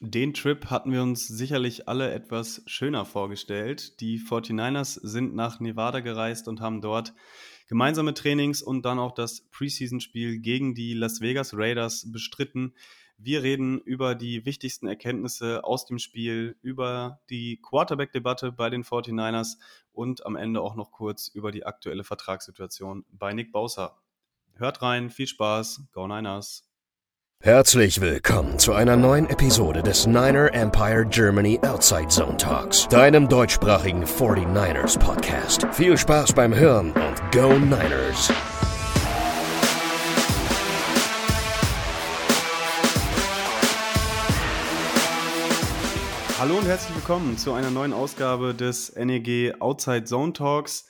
Den Trip hatten wir uns sicherlich alle etwas schöner vorgestellt. Die 49ers sind nach Nevada gereist und haben dort gemeinsame Trainings und dann auch das Preseason-Spiel gegen die Las Vegas Raiders bestritten. Wir reden über die wichtigsten Erkenntnisse aus dem Spiel, über die Quarterback-Debatte bei den 49ers und am Ende auch noch kurz über die aktuelle Vertragssituation bei Nick Bowser. Hört rein, viel Spaß, Go Niners! Herzlich willkommen zu einer neuen Episode des Niner Empire Germany Outside Zone Talks, deinem deutschsprachigen 49ers Podcast. Viel Spaß beim Hören und Go Niners! Hallo und herzlich willkommen zu einer neuen Ausgabe des NEG Outside Zone Talks.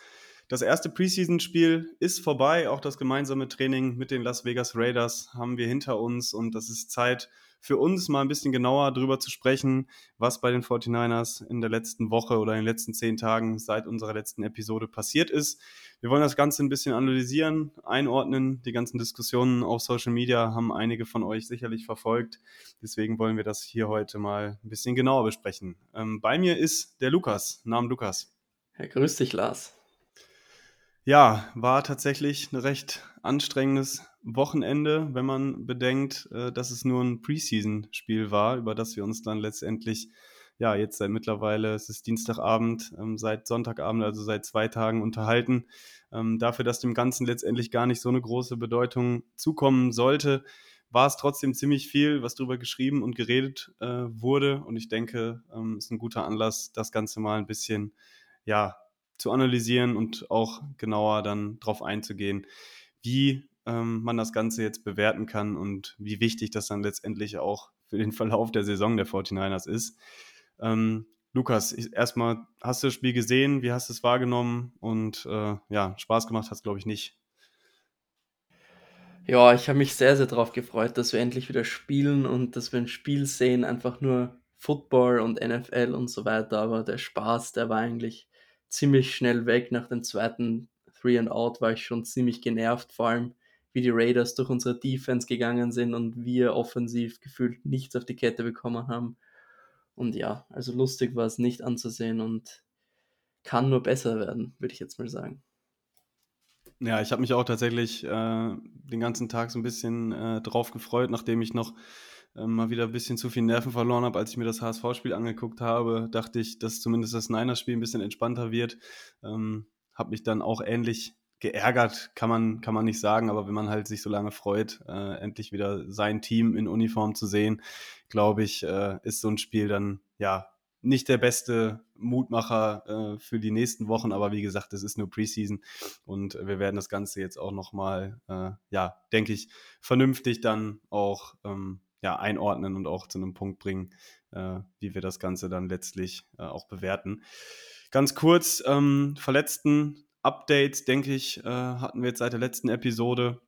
Das erste Preseason-Spiel ist vorbei. Auch das gemeinsame Training mit den Las Vegas Raiders haben wir hinter uns. Und das ist Zeit für uns, mal ein bisschen genauer darüber zu sprechen, was bei den 49ers in der letzten Woche oder in den letzten zehn Tagen seit unserer letzten Episode passiert ist. Wir wollen das Ganze ein bisschen analysieren, einordnen. Die ganzen Diskussionen auf Social Media haben einige von euch sicherlich verfolgt. Deswegen wollen wir das hier heute mal ein bisschen genauer besprechen. Ähm, bei mir ist der Lukas. Namen Lukas. Ja, grüß dich, Lars. Ja, war tatsächlich ein recht anstrengendes Wochenende, wenn man bedenkt, äh, dass es nur ein Preseason-Spiel war, über das wir uns dann letztendlich, ja, jetzt seit mittlerweile, es ist Dienstagabend, ähm, seit Sonntagabend, also seit zwei Tagen unterhalten. Ähm, dafür, dass dem Ganzen letztendlich gar nicht so eine große Bedeutung zukommen sollte, war es trotzdem ziemlich viel, was darüber geschrieben und geredet äh, wurde. Und ich denke, es ähm, ist ein guter Anlass, das Ganze mal ein bisschen, ja, zu analysieren und auch genauer dann darauf einzugehen, wie ähm, man das Ganze jetzt bewerten kann und wie wichtig das dann letztendlich auch für den Verlauf der Saison der 49ers ist. Ähm, Lukas, erstmal, hast du das Spiel gesehen? Wie hast du es wahrgenommen? Und äh, ja, Spaß gemacht hat es, glaube ich, nicht. Ja, ich habe mich sehr, sehr darauf gefreut, dass wir endlich wieder spielen und dass wir ein Spiel sehen, einfach nur Football und NFL und so weiter. Aber der Spaß, der war eigentlich ziemlich schnell weg. Nach dem zweiten Three and Out war ich schon ziemlich genervt, vor allem wie die Raiders durch unsere Defense gegangen sind und wir offensiv gefühlt nichts auf die Kette bekommen haben. Und ja, also lustig war es nicht anzusehen und kann nur besser werden, würde ich jetzt mal sagen. Ja, ich habe mich auch tatsächlich äh, den ganzen Tag so ein bisschen äh, drauf gefreut, nachdem ich noch ähm, mal wieder ein bisschen zu viel Nerven verloren habe, als ich mir das HSV-Spiel angeguckt habe, dachte ich, dass zumindest das Niners-Spiel ein bisschen entspannter wird. Ähm, habe mich dann auch ähnlich geärgert, kann man, kann man nicht sagen, aber wenn man halt sich so lange freut, äh, endlich wieder sein Team in Uniform zu sehen, glaube ich, äh, ist so ein Spiel dann ja nicht der beste Mutmacher äh, für die nächsten Wochen, aber wie gesagt, es ist nur Preseason und wir werden das Ganze jetzt auch nochmal, äh, ja, denke ich, vernünftig dann auch ähm, ja, einordnen und auch zu einem Punkt bringen, äh, wie wir das Ganze dann letztlich äh, auch bewerten. Ganz kurz, ähm, verletzten Updates, denke ich, äh, hatten wir jetzt seit der letzten Episode.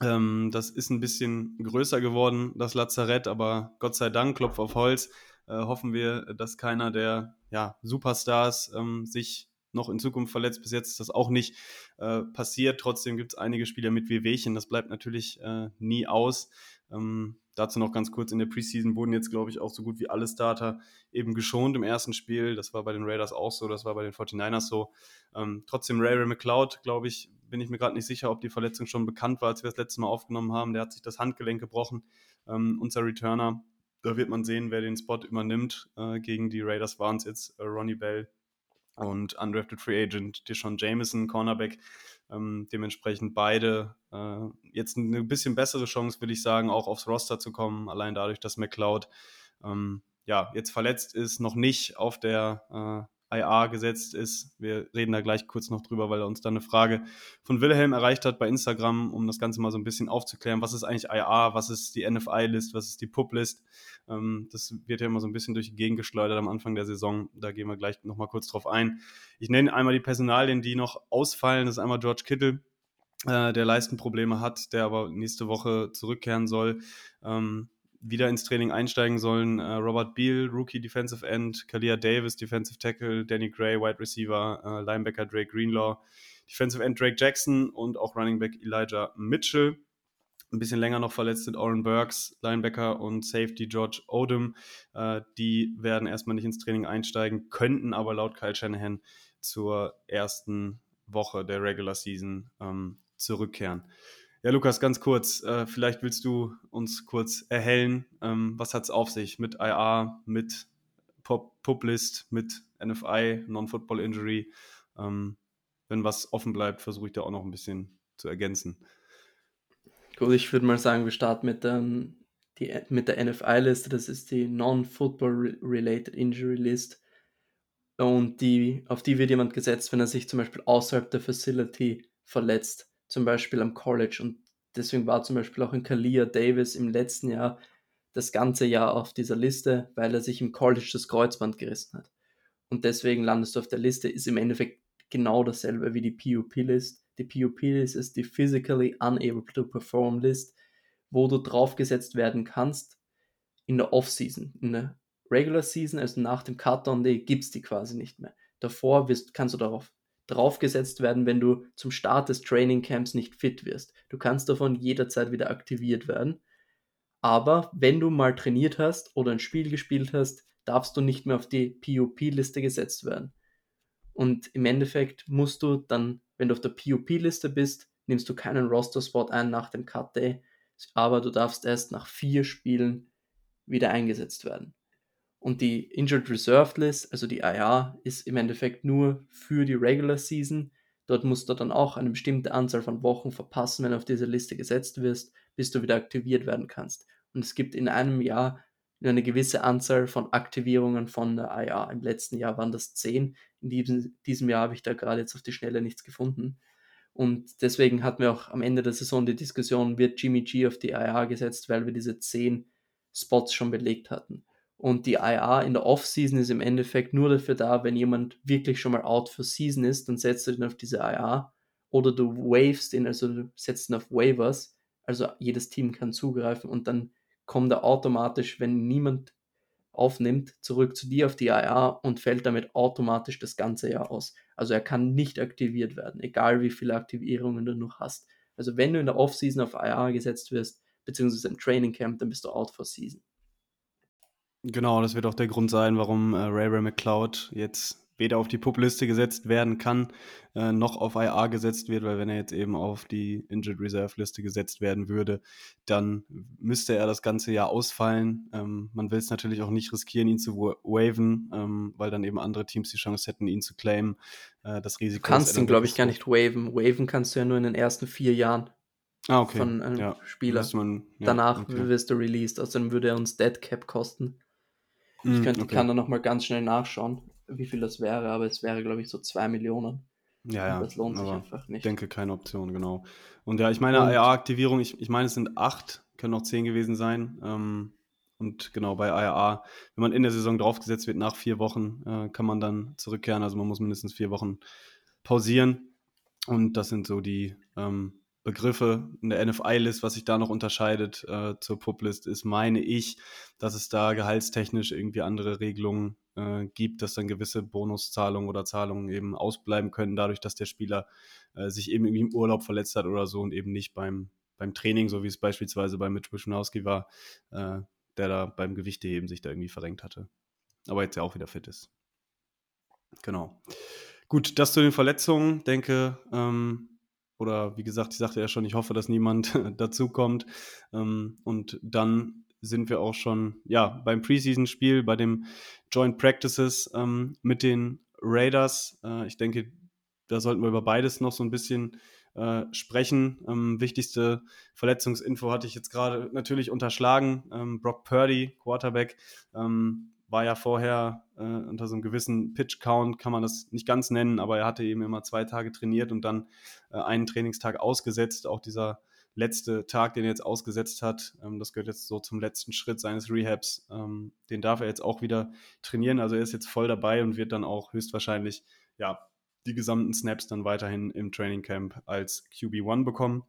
Ähm, das ist ein bisschen größer geworden, das Lazarett, aber Gott sei Dank, Klopf auf Holz, äh, hoffen wir, dass keiner der ja, Superstars ähm, sich noch in Zukunft verletzt. Bis jetzt ist das auch nicht äh, passiert. Trotzdem gibt es einige Spieler mit Wehwehchen. Das bleibt natürlich äh, nie aus. Ähm, dazu noch ganz kurz, in der Preseason wurden jetzt, glaube ich, auch so gut wie alle Starter eben geschont im ersten Spiel. Das war bei den Raiders auch so, das war bei den 49ers so. Ähm, trotzdem Ray Ray McLeod, glaube ich, bin ich mir gerade nicht sicher, ob die Verletzung schon bekannt war, als wir das letzte Mal aufgenommen haben. Der hat sich das Handgelenk gebrochen, ähm, unser Returner. Da wird man sehen, wer den Spot übernimmt. Äh, gegen die Raiders waren es jetzt äh, Ronnie Bell und undrafted Free Agent Deshaun Jameson, Cornerback. Ähm, dementsprechend beide äh, jetzt eine bisschen bessere Chance, würde ich sagen, auch aufs Roster zu kommen, allein dadurch, dass McLeod ähm, ja jetzt verletzt ist, noch nicht auf der IA gesetzt ist. Wir reden da gleich kurz noch drüber, weil er uns da eine Frage von Wilhelm erreicht hat bei Instagram, um das Ganze mal so ein bisschen aufzuklären. Was ist eigentlich IA? Was ist die NFI-List? Was ist die PUB-List? Ähm, das wird ja immer so ein bisschen durch die Gegend geschleudert am Anfang der Saison. Da gehen wir gleich nochmal kurz drauf ein. Ich nenne einmal die Personalien, die noch ausfallen. Das ist einmal George Kittle, äh, der Leistenprobleme hat, der aber nächste Woche zurückkehren soll. Ähm, wieder ins Training einsteigen sollen. Äh, Robert Beal, Rookie Defensive End, Kalia Davis, Defensive Tackle, Danny Gray, Wide Receiver, äh, Linebacker Drake Greenlaw, Defensive End Drake Jackson und auch Running Back Elijah Mitchell. ein bisschen länger noch verletzt sind Oren Burks, Linebacker und Safety George Odom. Äh, die werden erstmal nicht ins Training einsteigen, könnten aber laut Kyle Shanahan zur ersten Woche der Regular Season ähm, zurückkehren. Ja, Lukas, ganz kurz, äh, vielleicht willst du uns kurz erhellen, ähm, was hat es auf sich mit IA, mit Pop Publist, mit NFI, Non-Football Injury. Ähm, wenn was offen bleibt, versuche ich da auch noch ein bisschen zu ergänzen. Gut, ich würde mal sagen, wir starten mit, ähm, die, mit der NFI-Liste. Das ist die Non-Football-Related Injury List. Und die, auf die wird jemand gesetzt, wenn er sich zum Beispiel außerhalb der Facility verletzt, zum Beispiel am College. Und deswegen war zum Beispiel auch ein Kalia Davis im letzten Jahr das ganze Jahr auf dieser Liste, weil er sich im College das Kreuzband gerissen hat. Und deswegen landest du auf der Liste, ist im Endeffekt genau dasselbe wie die PUP-List. Die PUP-List ist die Physically Unable to Perform List, wo du draufgesetzt werden kannst in der Off-Season. In der Regular Season, also nach dem Cut-Down Day, gibt es die quasi nicht mehr. Davor wirst, kannst du darauf draufgesetzt werden, wenn du zum Start des Training Camps nicht fit wirst. Du kannst davon jederzeit wieder aktiviert werden. Aber wenn du mal trainiert hast oder ein Spiel gespielt hast, darfst du nicht mehr auf die PUP-Liste gesetzt werden. Und im Endeffekt musst du dann wenn du auf der PUP-Liste bist, nimmst du keinen Roster-Spot ein nach dem Cut-Day, aber du darfst erst nach vier Spielen wieder eingesetzt werden. Und die Injured Reserved List, also die IR, ist im Endeffekt nur für die Regular Season. Dort musst du dann auch eine bestimmte Anzahl von Wochen verpassen, wenn du auf diese Liste gesetzt wirst, bis du wieder aktiviert werden kannst. Und es gibt in einem Jahr eine gewisse Anzahl von Aktivierungen von der IR. Im letzten Jahr waren das zehn. In diesem, diesem Jahr habe ich da gerade jetzt auf die Schnelle nichts gefunden. Und deswegen hatten wir auch am Ende der Saison die Diskussion, wird Jimmy G auf die IR gesetzt, weil wir diese zehn Spots schon belegt hatten. Und die IR in der Off-Season ist im Endeffekt nur dafür da, wenn jemand wirklich schon mal out for Season ist, dann setzt du ihn auf diese IR. Oder du wavest ihn, also du setzt ihn auf Waivers. Also jedes Team kann zugreifen und dann kommt er automatisch, wenn niemand aufnimmt, zurück zu dir auf die IA und fällt damit automatisch das ganze Jahr aus. Also er kann nicht aktiviert werden, egal wie viele Aktivierungen du noch hast. Also wenn du in der Offseason auf IA gesetzt wirst, beziehungsweise im Training Camp, dann bist du out for season. Genau, das wird auch der Grund sein, warum äh, Ray Ray McCloud jetzt weder auf die Pup-Liste gesetzt werden kann, äh, noch auf IA gesetzt wird, weil wenn er jetzt eben auf die Injured Reserve-Liste gesetzt werden würde, dann müsste er das ganze Jahr ausfallen. Ähm, man will es natürlich auch nicht riskieren, ihn zu waven, ähm, weil dann eben andere Teams die Chance hätten, ihn zu claimen. Äh, das Risiko du kannst ihn, glaube ich, gar nicht waven. Waven kannst du ja nur in den ersten vier Jahren. Ah, okay. Von einem ja. Spieler. Man, ja, Danach okay. wirst du released. Außerdem würde er uns Dead Cap kosten. Ich Mm, könnte, okay. kann da nochmal ganz schnell nachschauen, wie viel das wäre, aber es wäre, glaube ich, so 2 Millionen. Ja, ja. Und das lohnt sich einfach nicht. denke keine Option, genau. Und ja, ich meine, IA-Aktivierung, ich, ich meine, es sind acht, können auch zehn gewesen sein. Ähm, und genau, bei IA, wenn man in der Saison draufgesetzt wird, nach vier Wochen, äh, kann man dann zurückkehren. Also man muss mindestens vier Wochen pausieren. Und das sind so die ähm, Begriffe in der NFI-List, was sich da noch unterscheidet äh, zur Pup-List, ist, meine ich, dass es da gehaltstechnisch irgendwie andere Regelungen äh, gibt, dass dann gewisse Bonuszahlungen oder Zahlungen eben ausbleiben können, dadurch, dass der Spieler äh, sich eben irgendwie im Urlaub verletzt hat oder so und eben nicht beim, beim Training, so wie es beispielsweise bei Mitch Wischnowski war, äh, der da beim Gewichteheben sich da irgendwie verrenkt hatte. Aber jetzt ja auch wieder fit ist. Genau. Gut, das zu den Verletzungen, denke, ähm, oder wie gesagt, ich sagte ja schon, ich hoffe, dass niemand dazukommt. Ähm, und dann sind wir auch schon ja, beim Preseason-Spiel, bei dem Joint Practices ähm, mit den Raiders. Äh, ich denke, da sollten wir über beides noch so ein bisschen äh, sprechen. Ähm, wichtigste Verletzungsinfo hatte ich jetzt gerade natürlich unterschlagen. Ähm, Brock Purdy, Quarterback, ähm, war ja vorher äh, unter so einem gewissen Pitch-Count, kann man das nicht ganz nennen, aber er hatte eben immer zwei Tage trainiert und dann äh, einen Trainingstag ausgesetzt. Auch dieser letzte Tag, den er jetzt ausgesetzt hat, ähm, das gehört jetzt so zum letzten Schritt seines Rehabs. Ähm, den darf er jetzt auch wieder trainieren. Also er ist jetzt voll dabei und wird dann auch höchstwahrscheinlich ja, die gesamten Snaps dann weiterhin im Training Camp als QB1 bekommen.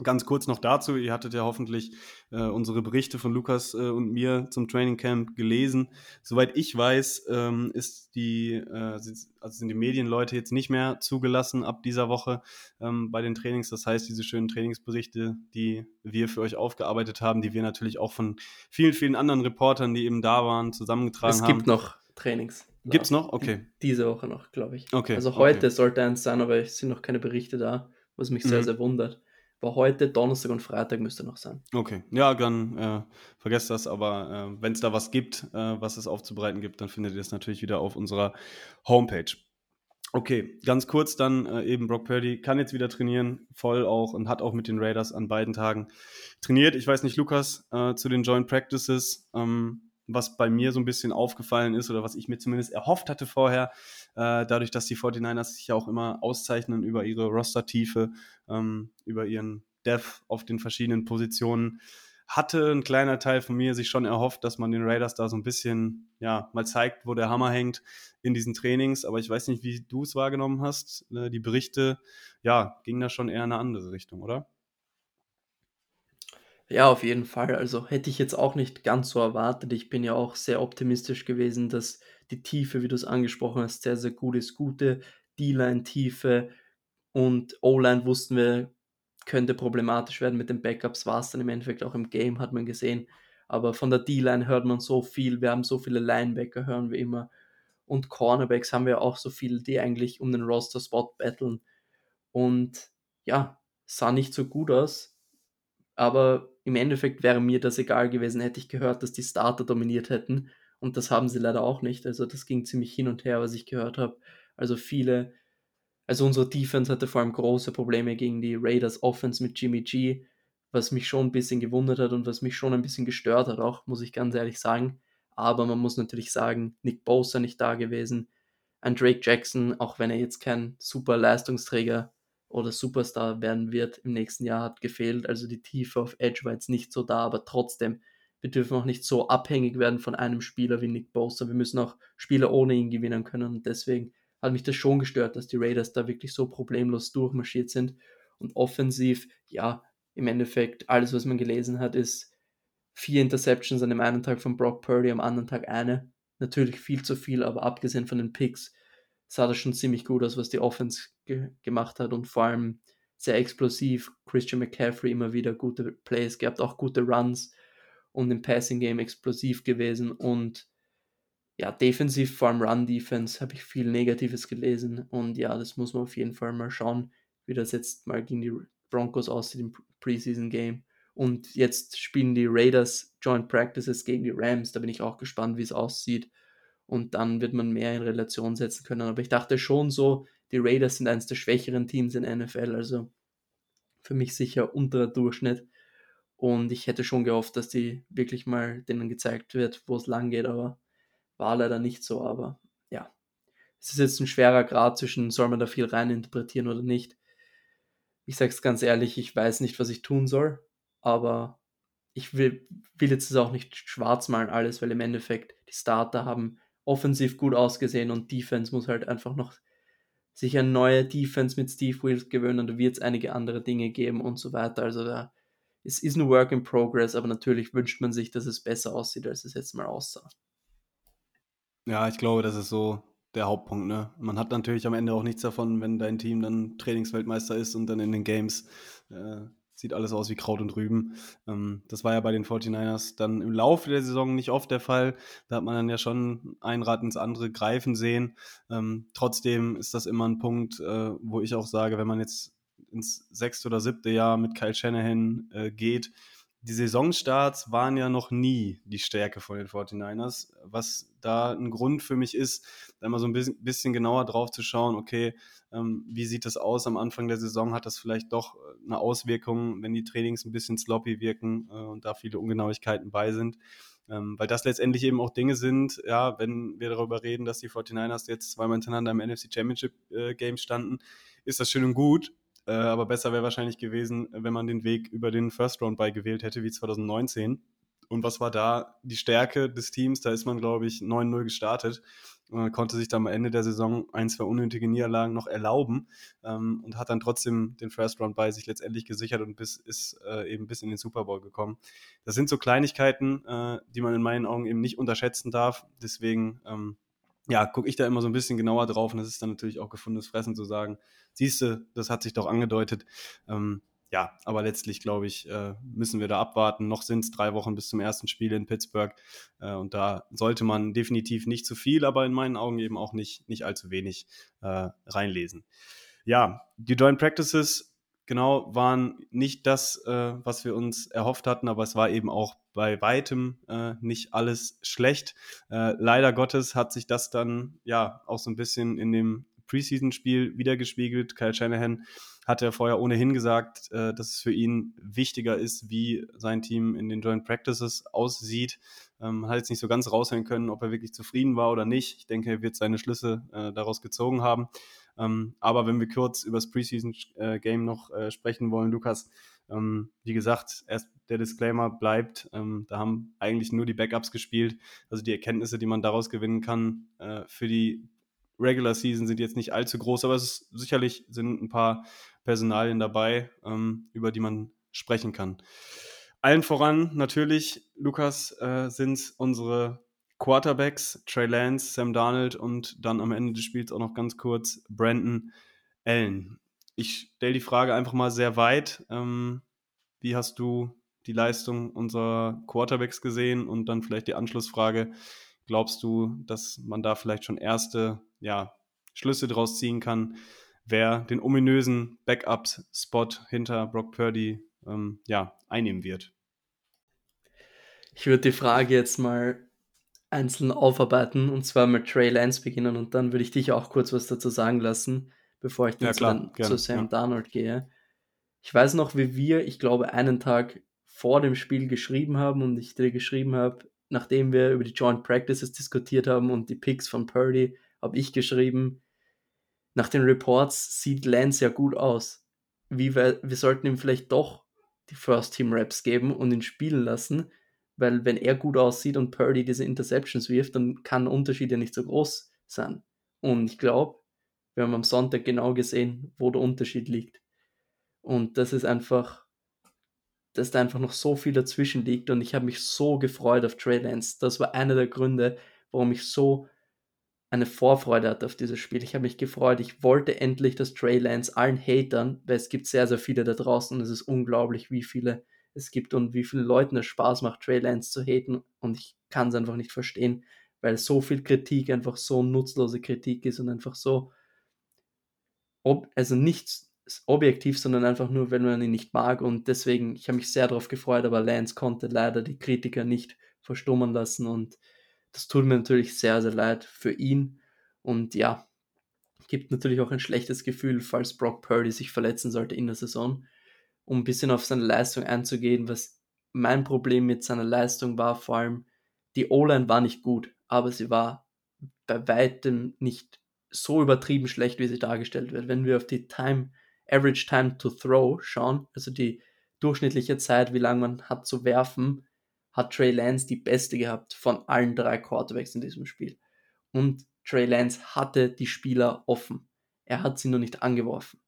Ganz kurz noch dazu, ihr hattet ja hoffentlich äh, unsere Berichte von Lukas äh, und mir zum Training Camp gelesen. Soweit ich weiß, ähm, ist die, äh, also sind die Medienleute jetzt nicht mehr zugelassen ab dieser Woche ähm, bei den Trainings. Das heißt, diese schönen Trainingsberichte, die wir für euch aufgearbeitet haben, die wir natürlich auch von vielen, vielen anderen Reportern, die eben da waren, zusammengetragen haben. Es gibt noch Trainings. Gibt es noch? Okay. Diese Woche noch, glaube ich. Okay. Also heute okay. sollte eins sein, aber es sind noch keine Berichte da, was mich sehr, mhm. sehr wundert war heute, Donnerstag und Freitag müsste noch sein. Okay, ja, dann äh, vergesst das, aber äh, wenn es da was gibt, äh, was es aufzubereiten gibt, dann findet ihr es natürlich wieder auf unserer Homepage. Okay, ganz kurz dann äh, eben Brock Purdy kann jetzt wieder trainieren, voll auch und hat auch mit den Raiders an beiden Tagen trainiert. Ich weiß nicht, Lukas, äh, zu den Joint Practices. Ähm, was bei mir so ein bisschen aufgefallen ist oder was ich mir zumindest erhofft hatte vorher, äh, dadurch, dass die 49ers sich ja auch immer auszeichnen über ihre Roster-Tiefe, ähm, über ihren Depth auf den verschiedenen Positionen, hatte ein kleiner Teil von mir sich schon erhofft, dass man den Raiders da so ein bisschen, ja, mal zeigt, wo der Hammer hängt in diesen Trainings. Aber ich weiß nicht, wie du es wahrgenommen hast. Äh, die Berichte, ja, gingen da schon eher in eine andere Richtung, oder? Ja, auf jeden Fall. Also hätte ich jetzt auch nicht ganz so erwartet. Ich bin ja auch sehr optimistisch gewesen, dass die Tiefe, wie du es angesprochen hast, sehr, sehr gut ist. Gute D-Line-Tiefe und O-Line wussten wir, könnte problematisch werden mit den Backups. War es dann im Endeffekt auch im Game, hat man gesehen. Aber von der D-Line hört man so viel. Wir haben so viele Linebacker, hören wir immer. Und Cornerbacks haben wir auch so viele, die eigentlich um den Roster-Spot battlen. Und ja, sah nicht so gut aus. Aber im Endeffekt wäre mir das egal gewesen, hätte ich gehört, dass die Starter dominiert hätten. Und das haben sie leider auch nicht. Also das ging ziemlich hin und her, was ich gehört habe. Also viele, also unsere Defense hatte vor allem große Probleme gegen die Raiders Offense mit Jimmy G, was mich schon ein bisschen gewundert hat und was mich schon ein bisschen gestört hat, auch muss ich ganz ehrlich sagen. Aber man muss natürlich sagen, Nick Bosa nicht da gewesen. Ein Drake Jackson, auch wenn er jetzt kein super Leistungsträger oder Superstar werden wird im nächsten Jahr, hat gefehlt. Also die Tiefe auf Edge war jetzt nicht so da, aber trotzdem, wir dürfen auch nicht so abhängig werden von einem Spieler wie Nick Bosa. Wir müssen auch Spieler ohne ihn gewinnen können. Und deswegen hat mich das schon gestört, dass die Raiders da wirklich so problemlos durchmarschiert sind. Und offensiv, ja, im Endeffekt, alles, was man gelesen hat, ist vier Interceptions an dem einen Tag von Brock Purdy, am anderen Tag eine. Natürlich viel zu viel, aber abgesehen von den Picks sah das schon ziemlich gut aus, was die Offense ge gemacht hat und vor allem sehr explosiv. Christian McCaffrey immer wieder gute Plays gehabt, auch gute Runs und im Passing Game explosiv gewesen und ja, defensiv, vor allem Run-Defense, habe ich viel Negatives gelesen und ja, das muss man auf jeden Fall mal schauen, wie das jetzt mal gegen die Broncos aussieht im Preseason Game. Und jetzt spielen die Raiders Joint Practices gegen die Rams. Da bin ich auch gespannt, wie es aussieht und dann wird man mehr in Relation setzen können. Aber ich dachte schon so, die Raiders sind eines der schwächeren Teams in NFL, also für mich sicher unter Durchschnitt. Und ich hätte schon gehofft, dass die wirklich mal denen gezeigt wird, wo es lang geht, aber war leider nicht so. Aber ja, es ist jetzt ein schwerer Grad zwischen, soll man da viel reininterpretieren oder nicht. Ich sage es ganz ehrlich, ich weiß nicht, was ich tun soll, aber ich will, will jetzt auch nicht schwarz malen alles, weil im Endeffekt die Starter haben offensiv gut ausgesehen und Defense muss halt einfach noch sich eine neue Defense mit Steve Wills gewöhnen. Da wird es einige andere Dinge geben und so weiter. Also da es ist ein Work in Progress, aber natürlich wünscht man sich, dass es besser aussieht, als es jetzt mal aussah. Ja, ich glaube, das ist so der Hauptpunkt. Ne? Man hat natürlich am Ende auch nichts davon, wenn dein Team dann Trainingsweltmeister ist und dann in den Games äh, sieht alles aus wie Kraut und Rüben. Ähm, das war ja bei den 49ers dann im Laufe der Saison nicht oft der Fall. Da hat man dann ja schon ein Rad ins andere greifen sehen. Ähm, trotzdem ist das immer ein Punkt, äh, wo ich auch sage, wenn man jetzt ins sechste oder siebte Jahr mit Kyle Shanahan äh, geht, die Saisonstarts waren ja noch nie die Stärke von den 49ers, was da ein Grund für mich ist, da mal so ein bisschen, genauer drauf zu schauen, okay, ähm, wie sieht das aus am Anfang der Saison? Hat das vielleicht doch äh, eine Auswirkung, wenn die Trainings ein bisschen sloppy wirken äh, und da viele Ungenauigkeiten bei sind? Ähm, weil das letztendlich eben auch Dinge sind, ja, wenn wir darüber reden, dass die 49ers jetzt zweimal hintereinander im NFC Championship äh, Game standen, ist das schön und gut. Äh, aber besser wäre wahrscheinlich gewesen, wenn man den Weg über den First Round bei gewählt hätte, wie 2019. und was war da die Stärke des Teams? Da ist man, glaube ich, 9-0 gestartet äh, konnte sich dann am Ende der Saison ein, zwei unnötige Niederlagen noch erlauben ähm, und hat dann trotzdem den First Round bei sich letztendlich gesichert und bis, ist äh, eben bis in den Super Bowl gekommen. Das sind so Kleinigkeiten, äh, die man in meinen Augen eben nicht unterschätzen darf. Deswegen ähm, ja, gucke ich da immer so ein bisschen genauer drauf und das ist dann natürlich auch gefundenes Fressen zu sagen, siehst du, das hat sich doch angedeutet. Ähm, ja, aber letztlich, glaube ich, äh, müssen wir da abwarten. Noch sind es drei Wochen bis zum ersten Spiel in Pittsburgh. Äh, und da sollte man definitiv nicht zu viel, aber in meinen Augen eben auch nicht, nicht allzu wenig äh, reinlesen. Ja, die Joint Practices, genau, waren nicht das, äh, was wir uns erhofft hatten, aber es war eben auch bei weitem äh, nicht alles schlecht. Äh, leider Gottes hat sich das dann ja auch so ein bisschen in dem Preseason-Spiel wiedergespiegelt. Kyle Shanahan hat er vorher ohnehin gesagt, äh, dass es für ihn wichtiger ist, wie sein Team in den Joint Practices aussieht. Ähm, hat jetzt nicht so ganz raushören können, ob er wirklich zufrieden war oder nicht. Ich denke, er wird seine Schlüsse äh, daraus gezogen haben. Ähm, aber wenn wir kurz über das Preseason-Game noch äh, sprechen wollen, Lukas, ähm, wie gesagt, erst der Disclaimer bleibt, ähm, da haben eigentlich nur die Backups gespielt. Also die Erkenntnisse, die man daraus gewinnen kann äh, für die Regular Season sind jetzt nicht allzu groß, aber es ist, sicherlich sind ein paar Personalien dabei, ähm, über die man sprechen kann. Allen voran natürlich, Lukas, äh, sind unsere Quarterbacks, Trey Lance, Sam Darnold und dann am Ende des Spiels auch noch ganz kurz Brandon Allen. Ich stelle die Frage einfach mal sehr weit. Ähm, wie hast du die Leistung unserer Quarterbacks gesehen? Und dann vielleicht die Anschlussfrage, glaubst du, dass man da vielleicht schon erste ja, Schlüsse draus ziehen kann, wer den ominösen Backup-Spot hinter Brock Purdy ähm, ja, einnehmen wird. Ich würde die Frage jetzt mal einzeln aufarbeiten und zwar mit Trey Lance beginnen und dann würde ich dich auch kurz was dazu sagen lassen, bevor ich dann ja, klar, zu, zu, Sam ja. Darnold gehe. Ich weiß noch, wie wir, ich glaube, einen Tag vor dem Spiel geschrieben haben und ich dir geschrieben habe, nachdem wir über die Joint Practices diskutiert haben und die Picks von Purdy, habe ich geschrieben, nach den Reports sieht Lance ja gut aus. Wie wir, wir sollten ihm vielleicht doch die First Team Raps geben und ihn spielen lassen, weil wenn er gut aussieht und Purdy diese Interceptions wirft, dann kann der Unterschied ja nicht so groß sein. Und ich glaube, wir haben am Sonntag genau gesehen, wo der Unterschied liegt. Und das ist einfach, dass da einfach noch so viel dazwischen liegt und ich habe mich so gefreut auf Trey Lance. Das war einer der Gründe, warum ich so eine Vorfreude hatte auf dieses Spiel. Ich habe mich gefreut. Ich wollte endlich, dass Trey Lance allen Hatern, weil es gibt sehr, sehr viele da draußen und es ist unglaublich, wie viele es gibt und wie vielen Leuten es Spaß macht, Trey Lance zu haten und ich kann es einfach nicht verstehen, weil so viel Kritik einfach so nutzlose Kritik ist und einfach so, ob, also nicht objektiv, sondern einfach nur, wenn man ihn nicht mag und deswegen, ich habe mich sehr darauf gefreut, aber Lance konnte leider die Kritiker nicht verstummen lassen und das tut mir natürlich sehr, sehr leid für ihn. Und ja, gibt natürlich auch ein schlechtes Gefühl, falls Brock Purdy sich verletzen sollte in der Saison. Um ein bisschen auf seine Leistung einzugehen, was mein Problem mit seiner Leistung war, vor allem die O-Line war nicht gut, aber sie war bei weitem nicht so übertrieben schlecht, wie sie dargestellt wird. Wenn wir auf die Time, Average Time to Throw schauen, also die durchschnittliche Zeit, wie lange man hat zu werfen, hat Trey Lance die beste gehabt von allen drei Quarterbacks in diesem Spiel. Und Trey Lance hatte die Spieler offen. Er hat sie nur nicht angeworfen.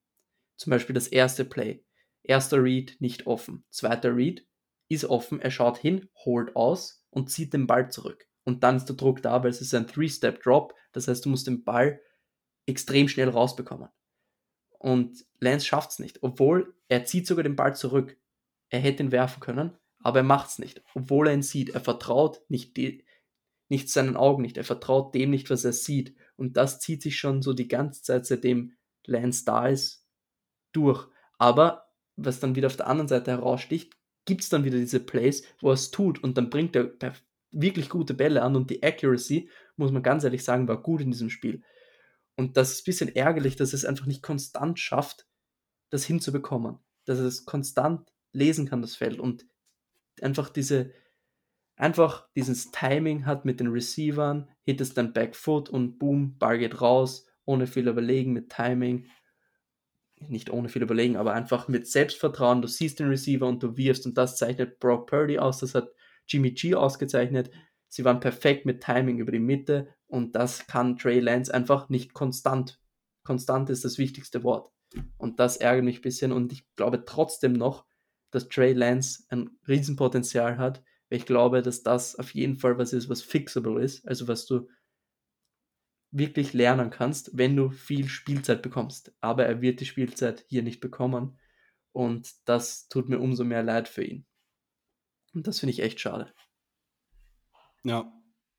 Zum Beispiel das erste Play. Erster Read nicht offen. Zweiter Read ist offen. Er schaut hin, holt aus und zieht den Ball zurück. Und dann ist der Druck da, weil es ist ein Three-Step-Drop. Das heißt, du musst den Ball extrem schnell rausbekommen. Und Lance schafft es nicht. Obwohl er zieht sogar den Ball zurück. Er hätte ihn werfen können, aber er macht es nicht, obwohl er ihn sieht. Er vertraut nicht, die, nicht seinen Augen nicht, er vertraut dem nicht, was er sieht. Und das zieht sich schon so die ganze Zeit, seitdem Lance da ist, durch. Aber was dann wieder auf der anderen Seite heraussticht, gibt es dann wieder diese Plays, wo er es tut und dann bringt er wirklich gute Bälle an und die Accuracy, muss man ganz ehrlich sagen, war gut in diesem Spiel. Und das ist ein bisschen ärgerlich, dass es einfach nicht konstant schafft, das hinzubekommen. Dass es konstant lesen kann, das Feld. Und einfach diese, einfach dieses Timing hat mit den Receivern, hittest dein Backfoot und boom, Ball geht raus, ohne viel überlegen, mit Timing. Nicht ohne viel überlegen, aber einfach mit Selbstvertrauen. Du siehst den Receiver und du wirfst und das zeichnet Brock Purdy aus. Das hat Jimmy G ausgezeichnet. Sie waren perfekt mit Timing über die Mitte und das kann Trey Lance einfach nicht konstant. Konstant ist das wichtigste Wort. Und das ärgert mich ein bisschen und ich glaube trotzdem noch, dass Trey Lance ein Riesenpotenzial hat, weil ich glaube, dass das auf jeden Fall was ist, was fixable ist, also was du wirklich lernen kannst, wenn du viel Spielzeit bekommst. Aber er wird die Spielzeit hier nicht bekommen und das tut mir umso mehr leid für ihn. Und das finde ich echt schade. Ja,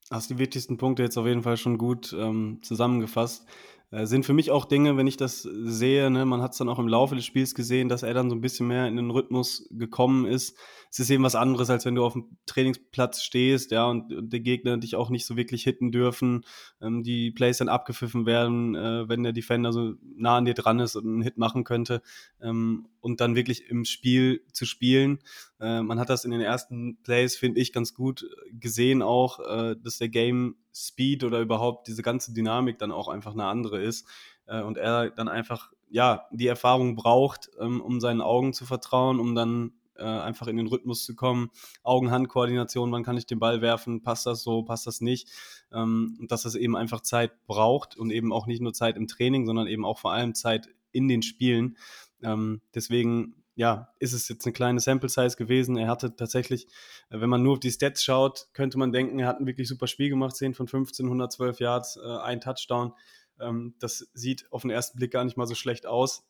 hast die wichtigsten Punkte jetzt auf jeden Fall schon gut ähm, zusammengefasst. Äh, sind für mich auch Dinge, wenn ich das sehe, ne, man hat es dann auch im Laufe des Spiels gesehen, dass er dann so ein bisschen mehr in den Rhythmus gekommen ist. Es ist eben was anderes, als wenn du auf dem Trainingsplatz stehst, ja, und, und die Gegner dich auch nicht so wirklich hitten dürfen, ähm, die Plays dann abgepfiffen werden, äh, wenn der Defender so nah an dir dran ist und einen Hit machen könnte ähm, und dann wirklich im Spiel zu spielen. Äh, man hat das in den ersten Plays, finde ich, ganz gut gesehen auch, äh, dass der Game Speed oder überhaupt diese ganze Dynamik dann auch einfach eine andere ist äh, und er dann einfach ja die Erfahrung braucht, ähm, um seinen Augen zu vertrauen, um dann äh, einfach in den Rhythmus zu kommen. Augen-Hand-Koordination, wann kann ich den Ball werfen, passt das so, passt das nicht. Ähm, dass das eben einfach Zeit braucht und eben auch nicht nur Zeit im Training, sondern eben auch vor allem Zeit in den Spielen. Ähm, deswegen ja, ist es jetzt eine kleine Sample Size gewesen. Er hatte tatsächlich, äh, wenn man nur auf die Stats schaut, könnte man denken, er hat ein wirklich super Spiel gemacht, 10 von 15, 112 Yards, äh, ein Touchdown. Ähm, das sieht auf den ersten Blick gar nicht mal so schlecht aus.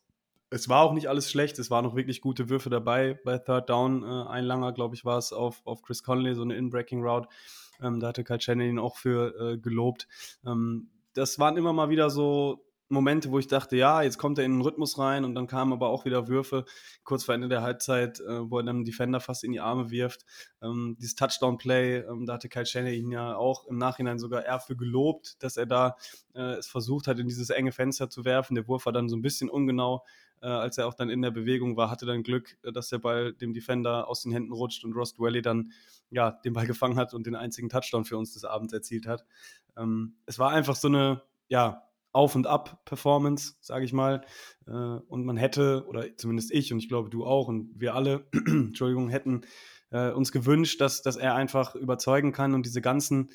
Es war auch nicht alles schlecht, es waren noch wirklich gute Würfe dabei bei Third Down. Äh, ein langer, glaube ich, war es auf, auf Chris Conley, so eine In-Breaking Route. Ähm, da hatte Kyle Shannon ihn auch für gelobt. Ähm, das waren immer mal wieder so Momente, wo ich dachte, ja, jetzt kommt er in den Rhythmus rein und dann kamen aber auch wieder Würfe kurz vor Ende der Halbzeit, äh, wo er dann Defender fast in die Arme wirft. Ähm, dieses Touchdown-Play, ähm, da hatte Kyle Shannon ihn ja auch im Nachhinein sogar eher für gelobt, dass er da äh, es versucht hat, in dieses enge Fenster zu werfen. Der Wurf war dann so ein bisschen ungenau, äh, als er auch dann in der Bewegung war, hatte dann Glück, äh, dass der Ball dem Defender aus den Händen rutscht und Ross Dwelly dann ja, den Ball gefangen hat und den einzigen Touchdown für uns des Abends erzielt hat. Ähm, es war einfach so eine, ja, auf- und Ab-Performance, sage ich mal. Äh, und man hätte, oder zumindest ich und ich glaube du auch und wir alle, Entschuldigung, hätten äh, uns gewünscht, dass, dass er einfach überzeugen kann und diese ganzen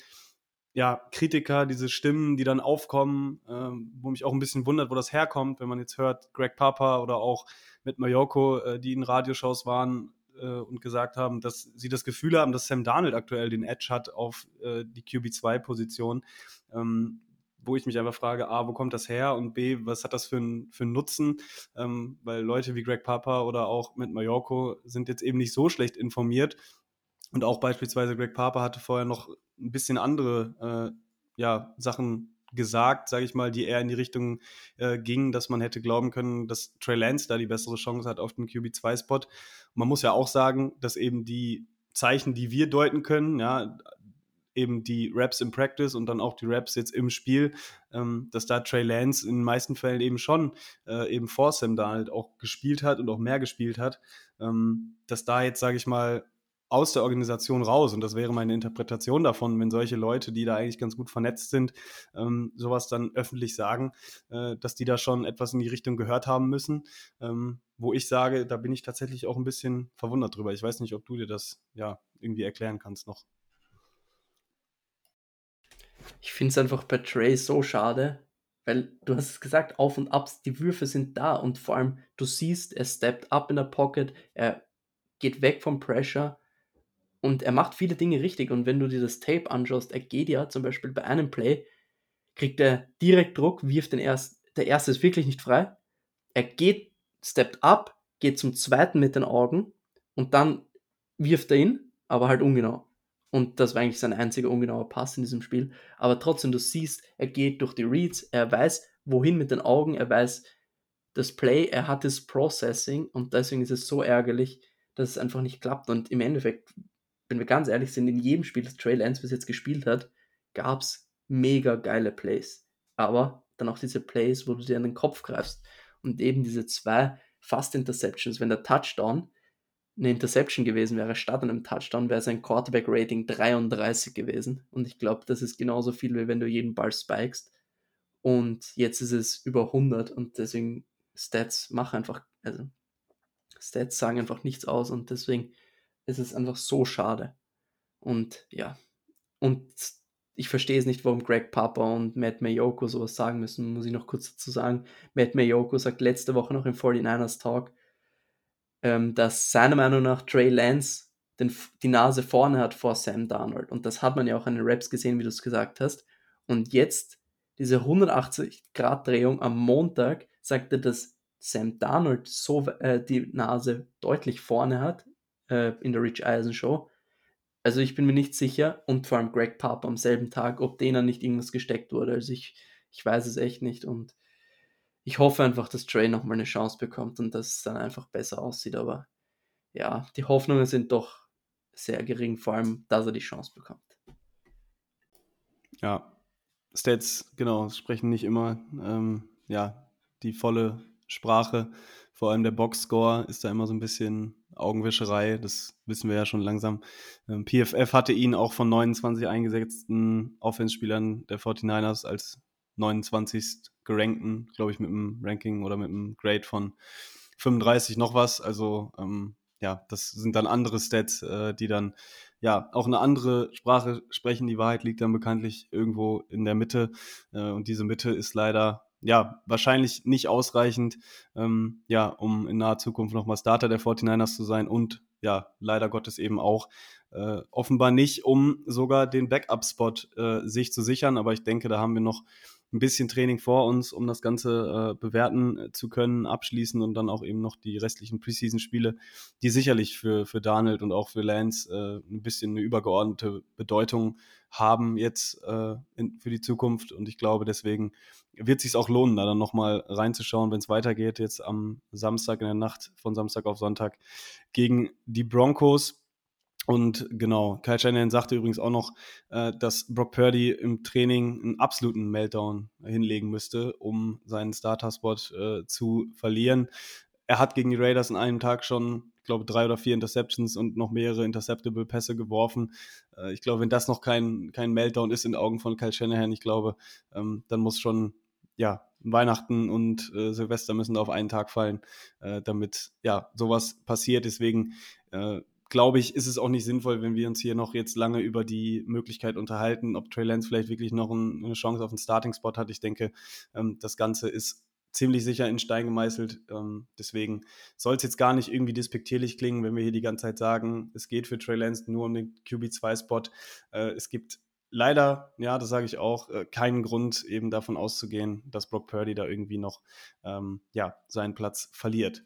ja, Kritiker, diese Stimmen, die dann aufkommen, äh, wo mich auch ein bisschen wundert, wo das herkommt, wenn man jetzt hört, Greg Papa oder auch mit Mayoko, äh, die in Radioshows waren äh, und gesagt haben, dass sie das Gefühl haben, dass Sam Darnold aktuell den Edge hat auf äh, die QB2-Position. Ähm, wo ich mich einfach frage, A, wo kommt das her und B, was hat das für einen für Nutzen? Ähm, weil Leute wie Greg Papa oder auch mit Mallorco sind jetzt eben nicht so schlecht informiert. Und auch beispielsweise Greg Papa hatte vorher noch ein bisschen andere äh, ja, Sachen gesagt, sage ich mal, die eher in die Richtung äh, gingen, dass man hätte glauben können, dass Trey Lance da die bessere Chance hat auf den QB2-Spot. Man muss ja auch sagen, dass eben die Zeichen, die wir deuten können, ja, eben die Raps im Practice und dann auch die Raps jetzt im Spiel, ähm, dass da Trey Lance in den meisten Fällen eben schon äh, eben vor Sam da halt auch gespielt hat und auch mehr gespielt hat, ähm, dass da jetzt, sage ich mal, aus der Organisation raus, und das wäre meine Interpretation davon, wenn solche Leute, die da eigentlich ganz gut vernetzt sind, ähm, sowas dann öffentlich sagen, äh, dass die da schon etwas in die Richtung gehört haben müssen, ähm, wo ich sage, da bin ich tatsächlich auch ein bisschen verwundert drüber. Ich weiß nicht, ob du dir das ja irgendwie erklären kannst noch. Ich finde es einfach bei Trey so schade, weil du hast es gesagt, Auf und Abs, die Würfe sind da und vor allem du siehst, er steppt up in der Pocket, er geht weg vom Pressure und er macht viele Dinge richtig und wenn du dir das Tape anschaust, er geht ja zum Beispiel bei einem Play, kriegt er direkt Druck, wirft den ersten, der erste ist wirklich nicht frei, er geht, steppt up, geht zum zweiten mit den Augen und dann wirft er ihn, aber halt ungenau. Und das war eigentlich sein einziger ungenauer Pass in diesem Spiel. Aber trotzdem, du siehst, er geht durch die Reads, er weiß, wohin mit den Augen, er weiß das Play, er hat das Processing und deswegen ist es so ärgerlich, dass es einfach nicht klappt. Und im Endeffekt, wenn wir ganz ehrlich sind, in jedem Spiel, das Trey Lance bis jetzt gespielt hat, gab es mega geile Plays. Aber dann auch diese Plays, wo du dir an den Kopf greifst. Und eben diese zwei Fast Interceptions, wenn der Touchdown eine Interception gewesen wäre, statt einem Touchdown, wäre sein Quarterback-Rating 33 gewesen. Und ich glaube, das ist genauso viel, wie wenn du jeden Ball spikest. Und jetzt ist es über 100 und deswegen Stats machen einfach, also Stats sagen einfach nichts aus und deswegen ist es einfach so schade. Und ja, und ich verstehe es nicht, warum Greg Papa und Matt Mayoko sowas sagen müssen, muss ich noch kurz dazu sagen. Matt Mayoko sagt letzte Woche noch im 49ers Talk, ähm, dass seiner Meinung nach Trey Lance den, die Nase vorne hat vor Sam Darnold. Und das hat man ja auch an den Raps gesehen, wie du es gesagt hast. Und jetzt diese 180-Grad-Drehung am Montag sagt er, dass Sam Darnold so äh, die Nase deutlich vorne hat äh, in der Rich Eisen Show also ich bin mir nicht sicher und vor allem Greg Papa am selben Tag, ob denen nicht irgendwas gesteckt wurde. Also ich, ich weiß es echt nicht und ich hoffe einfach, dass Trey nochmal eine Chance bekommt und dass es dann einfach besser aussieht. Aber ja, die Hoffnungen sind doch sehr gering, vor allem, dass er die Chance bekommt. Ja, Stats, genau, sprechen nicht immer ähm, ja, die volle Sprache. Vor allem der Boxscore ist da immer so ein bisschen Augenwischerei, das wissen wir ja schon langsam. Ähm, PFF hatte ihn auch von 29 eingesetzten Offenspielern der 49ers als 29. gerankten, glaube ich, mit einem Ranking oder mit einem Grade von 35 noch was. Also ähm, ja, das sind dann andere Stats, äh, die dann ja auch eine andere Sprache sprechen. Die Wahrheit liegt dann bekanntlich irgendwo in der Mitte. Äh, und diese Mitte ist leider ja, wahrscheinlich nicht ausreichend, ähm, ja, um in naher Zukunft nochmal Starter der 49ers zu sein und ja, leider Gottes eben auch äh, offenbar nicht, um sogar den Backup-Spot äh, sich zu sichern. Aber ich denke, da haben wir noch ein bisschen Training vor uns, um das Ganze äh, bewerten zu können, abschließen und dann auch eben noch die restlichen Preseason-Spiele, die sicherlich für, für Donald und auch für Lance äh, ein bisschen eine übergeordnete Bedeutung haben jetzt äh, in, für die Zukunft. Und ich glaube, deswegen wird es sich auch lohnen, da dann nochmal reinzuschauen, wenn es weitergeht, jetzt am Samstag in der Nacht von Samstag auf Sonntag gegen die Broncos. Und genau, Kyle Shanahan sagte übrigens auch noch, äh, dass Brock Purdy im Training einen absoluten Meltdown hinlegen müsste, um seinen Starter-Spot äh, zu verlieren. Er hat gegen die Raiders in einem Tag schon, ich glaube, drei oder vier Interceptions und noch mehrere interceptable Pässe geworfen. Äh, ich glaube, wenn das noch kein, kein Meltdown ist in den Augen von Kyle Shanahan, ich glaube, ähm, dann muss schon ja, Weihnachten und äh, Silvester müssen da auf einen Tag fallen, äh, damit ja sowas passiert. Deswegen äh, glaube ich, ist es auch nicht sinnvoll, wenn wir uns hier noch jetzt lange über die Möglichkeit unterhalten, ob Trey Lance vielleicht wirklich noch ein, eine Chance auf einen Starting-Spot hat. Ich denke, ähm, das Ganze ist ziemlich sicher in Stein gemeißelt. Ähm, deswegen soll es jetzt gar nicht irgendwie despektierlich klingen, wenn wir hier die ganze Zeit sagen, es geht für Trey Lance nur um den QB2-Spot. Äh, es gibt leider, ja, das sage ich auch, äh, keinen Grund eben davon auszugehen, dass Brock Purdy da irgendwie noch ähm, ja, seinen Platz verliert.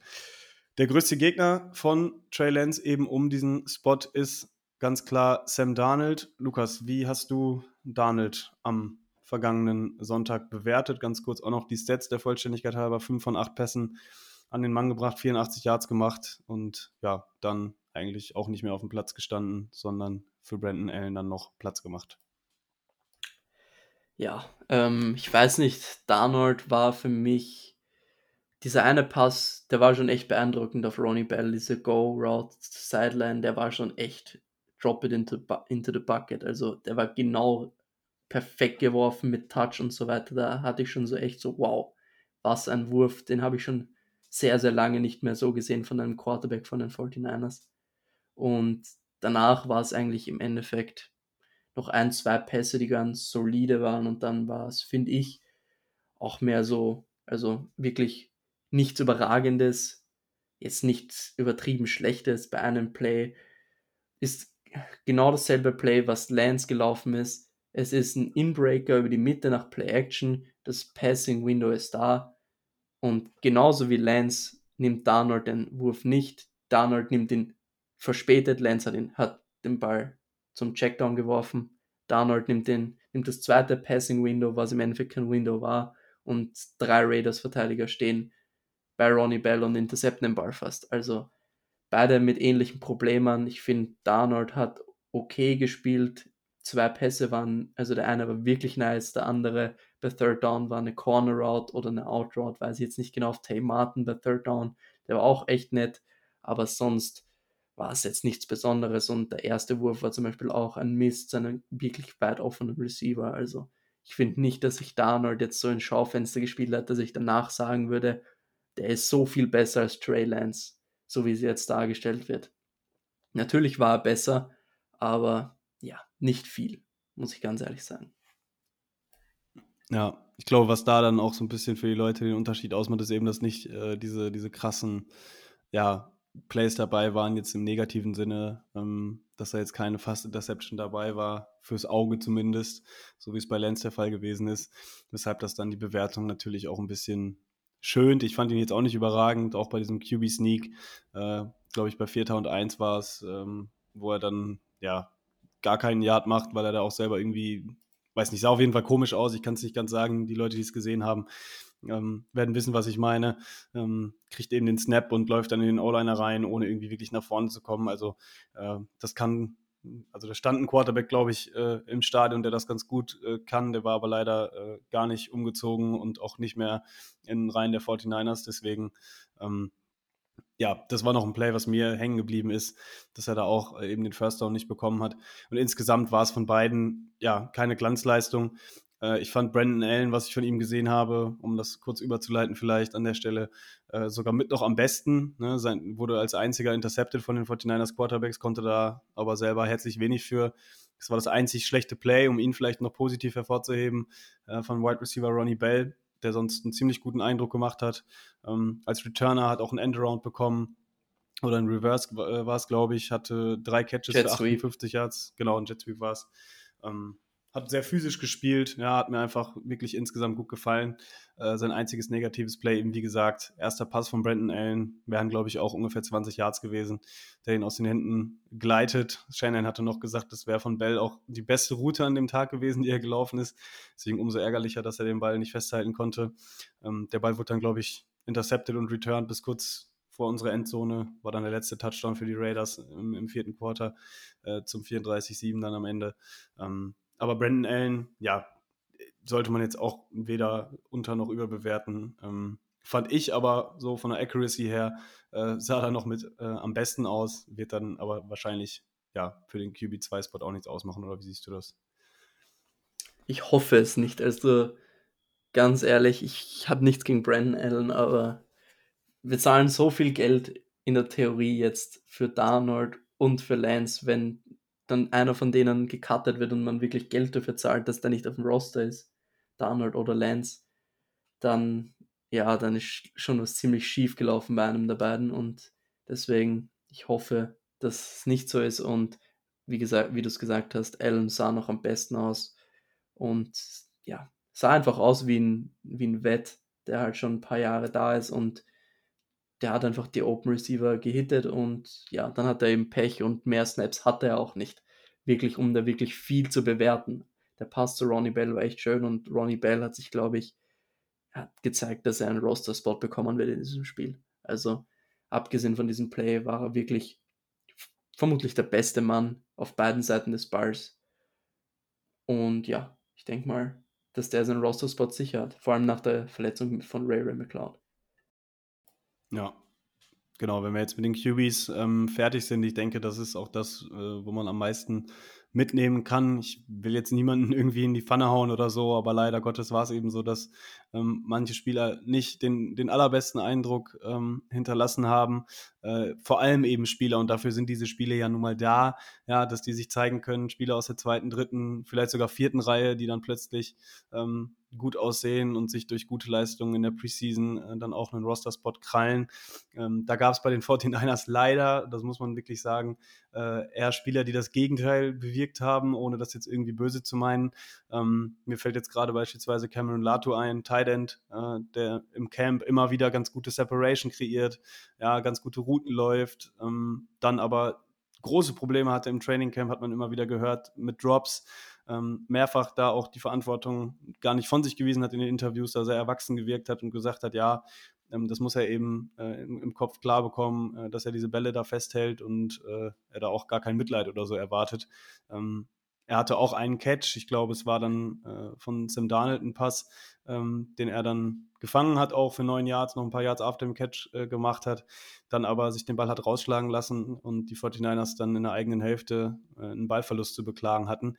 Der größte Gegner von Trey Lance eben um diesen Spot ist ganz klar Sam Darnold. Lukas, wie hast du Darnold am vergangenen Sonntag bewertet? Ganz kurz auch noch die Stats der Vollständigkeit halber. 5 von 8 Pässen an den Mann gebracht, 84 Yards gemacht und ja, dann eigentlich auch nicht mehr auf dem Platz gestanden, sondern für Brandon Allen dann noch Platz gemacht. Ja, ähm, ich weiß nicht, Darnold war für mich dieser eine Pass, der war schon echt beeindruckend auf Ronnie Bell, diese Go-Route Sideline, der war schon echt drop it into, into the bucket. Also der war genau perfekt geworfen mit Touch und so weiter. Da hatte ich schon so echt so, wow, was ein Wurf. Den habe ich schon sehr, sehr lange nicht mehr so gesehen von einem Quarterback von den 49ers. Und danach war es eigentlich im Endeffekt noch ein, zwei Pässe, die ganz solide waren und dann war es, finde ich, auch mehr so, also wirklich nichts Überragendes, jetzt nichts übertrieben Schlechtes bei einem Play. Ist genau dasselbe Play, was Lance gelaufen ist. Es ist ein Inbreaker über die Mitte nach Play Action. Das Passing Window ist da. Und genauso wie Lance nimmt Darnold den Wurf nicht. Darnold nimmt ihn verspätet. Lance hat, ihn, hat den Ball zum Checkdown geworfen. Darnold nimmt, den, nimmt das zweite Passing Window, was im Endeffekt kein Window war. Und drei Raiders-Verteidiger stehen bei Ronnie Bell und intercepten den Ball fast. Also beide mit ähnlichen Problemen. Ich finde, Darnold hat okay gespielt. Zwei Pässe waren, also der eine war wirklich nice, der andere bei Third Down war eine Corner Route oder eine Out Route, weiß ich jetzt nicht genau, auf Tay Martin bei Third Down, der war auch echt nett, aber sonst war es jetzt nichts Besonderes und der erste Wurf war zum Beispiel auch ein Mist, zu einem wirklich weit offenen Receiver, also ich finde nicht, dass sich Darnold jetzt so ein Schaufenster gespielt hat, dass ich danach sagen würde, der ist so viel besser als Trey Lance, so wie sie jetzt dargestellt wird. Natürlich war er besser, aber nicht viel, muss ich ganz ehrlich sagen. Ja, ich glaube, was da dann auch so ein bisschen für die Leute den Unterschied ausmacht, ist eben, dass nicht äh, diese, diese krassen, ja, Plays dabei waren, jetzt im negativen Sinne, ähm, dass da jetzt keine Fast Interception dabei war, fürs Auge zumindest, so wie es bei Lance der Fall gewesen ist, weshalb das dann die Bewertung natürlich auch ein bisschen schönt. Ich fand ihn jetzt auch nicht überragend, auch bei diesem QB-Sneak, äh, glaube ich, bei 4001 war es, ähm, wo er dann, ja, gar keinen Yard macht, weil er da auch selber irgendwie, weiß nicht, sah auf jeden Fall komisch aus. Ich kann es nicht ganz sagen. Die Leute, die es gesehen haben, ähm, werden wissen, was ich meine. Ähm, kriegt eben den Snap und läuft dann in den O-Liner rein, ohne irgendwie wirklich nach vorne zu kommen. Also äh, das kann, also da stand ein Quarterback, glaube ich, äh, im Stadion, der das ganz gut äh, kann. Der war aber leider äh, gar nicht umgezogen und auch nicht mehr in Reihen der 49ers. Deswegen ähm, ja, das war noch ein Play, was mir hängen geblieben ist, dass er da auch äh, eben den First Down nicht bekommen hat. Und insgesamt war es von beiden, ja, keine Glanzleistung. Äh, ich fand Brandon Allen, was ich von ihm gesehen habe, um das kurz überzuleiten vielleicht an der Stelle, äh, sogar mit noch am besten. Ne? Sein, wurde als einziger intercepted von den 49ers Quarterbacks, konnte da aber selber herzlich wenig für. Das war das einzig schlechte Play, um ihn vielleicht noch positiv hervorzuheben, von Wide Receiver Ronnie Bell der sonst einen ziemlich guten Eindruck gemacht hat. Ähm, als Returner hat auch einen Endaround bekommen. Oder ein Reverse äh, war es, glaube ich, hatte drei Catches Jet für 58 Yards. Genau, ein Jet Sweep war es. Ähm, hat sehr physisch gespielt, ja, hat mir einfach wirklich insgesamt gut gefallen. Äh, sein einziges negatives Play, eben wie gesagt, erster Pass von Brandon Allen, wären, glaube ich, auch ungefähr 20 Yards gewesen, der ihn aus den Händen gleitet. Shannon hatte noch gesagt, das wäre von Bell auch die beste Route an dem Tag gewesen, die er gelaufen ist. Deswegen umso ärgerlicher, dass er den Ball nicht festhalten konnte. Ähm, der Ball wurde dann, glaube ich, intercepted und returned bis kurz vor unserer Endzone. War dann der letzte Touchdown für die Raiders im, im vierten Quarter äh, zum 34-7 dann am Ende. Ähm, aber Brandon Allen, ja, sollte man jetzt auch weder unter noch überbewerten. Ähm, fand ich aber so von der Accuracy her, äh, sah er noch mit äh, am besten aus, wird dann aber wahrscheinlich ja für den QB2-Spot auch nichts ausmachen, oder wie siehst du das? Ich hoffe es nicht. Also ganz ehrlich, ich habe nichts gegen Brandon Allen, aber wir zahlen so viel Geld in der Theorie jetzt für Darnold und für Lance, wenn dann einer von denen gecuttet wird und man wirklich Geld dafür zahlt, dass der nicht auf dem Roster ist, Donald oder Lance, dann ja, dann ist schon was ziemlich schief gelaufen bei einem der beiden und deswegen, ich hoffe, dass es nicht so ist und wie gesagt, wie du es gesagt hast, Allen sah noch am besten aus und ja, sah einfach aus wie ein, wie ein Wett, der halt schon ein paar Jahre da ist und der hat einfach die Open Receiver gehittet und ja, dann hat er eben Pech und mehr Snaps hatte er auch nicht. Wirklich, um da wirklich viel zu bewerten. Der Pass zu Ronnie Bell war echt schön und Ronnie Bell hat sich, glaube ich, hat gezeigt, dass er einen Roster-Spot bekommen wird in diesem Spiel. Also, abgesehen von diesem Play, war er wirklich vermutlich der beste Mann auf beiden Seiten des Balls. Und ja, ich denke mal, dass der seinen Roster-Spot sicher hat. Vor allem nach der Verletzung von Ray Ray McLeod. Ja, genau. Wenn wir jetzt mit den QBs ähm, fertig sind, ich denke, das ist auch das, äh, wo man am meisten mitnehmen kann. Ich will jetzt niemanden irgendwie in die Pfanne hauen oder so, aber leider Gottes war es eben so, dass ähm, manche Spieler nicht den, den allerbesten Eindruck ähm, hinterlassen haben. Äh, vor allem eben Spieler und dafür sind diese Spiele ja nun mal da, ja, dass die sich zeigen können, Spieler aus der zweiten, dritten, vielleicht sogar vierten Reihe, die dann plötzlich ähm, gut aussehen und sich durch gute Leistungen in der Preseason äh, dann auch einen Roster-Spot krallen. Ähm, da gab es bei den 49ers leider, das muss man wirklich sagen, äh, eher Spieler, die das Gegenteil bewirkt haben, ohne das jetzt irgendwie böse zu meinen. Ähm, mir fällt jetzt gerade beispielsweise Cameron Latu ein, Tight End, äh, der im Camp immer wieder ganz gute Separation kreiert, ja, ganz gute Routen läuft, ähm, dann aber große Probleme hatte im Training Camp, hat man immer wieder gehört, mit Drops ähm, mehrfach da auch die Verantwortung gar nicht von sich gewiesen hat in den Interviews, da sehr erwachsen gewirkt hat und gesagt hat, ja, ähm, das muss er eben äh, im, im, Kopf klar bekommen, äh, dass er diese Bälle da festhält und äh, er da auch gar kein Mitleid oder so erwartet. Ähm, er hatte auch einen Catch, ich glaube, es war dann äh, von Sam Darnold ein Pass, ähm, den er dann gefangen hat, auch für neun Yards, noch ein paar Yards after dem Catch äh, gemacht hat, dann aber sich den Ball hat rausschlagen lassen und die 49ers dann in der eigenen Hälfte äh, einen Ballverlust zu beklagen hatten.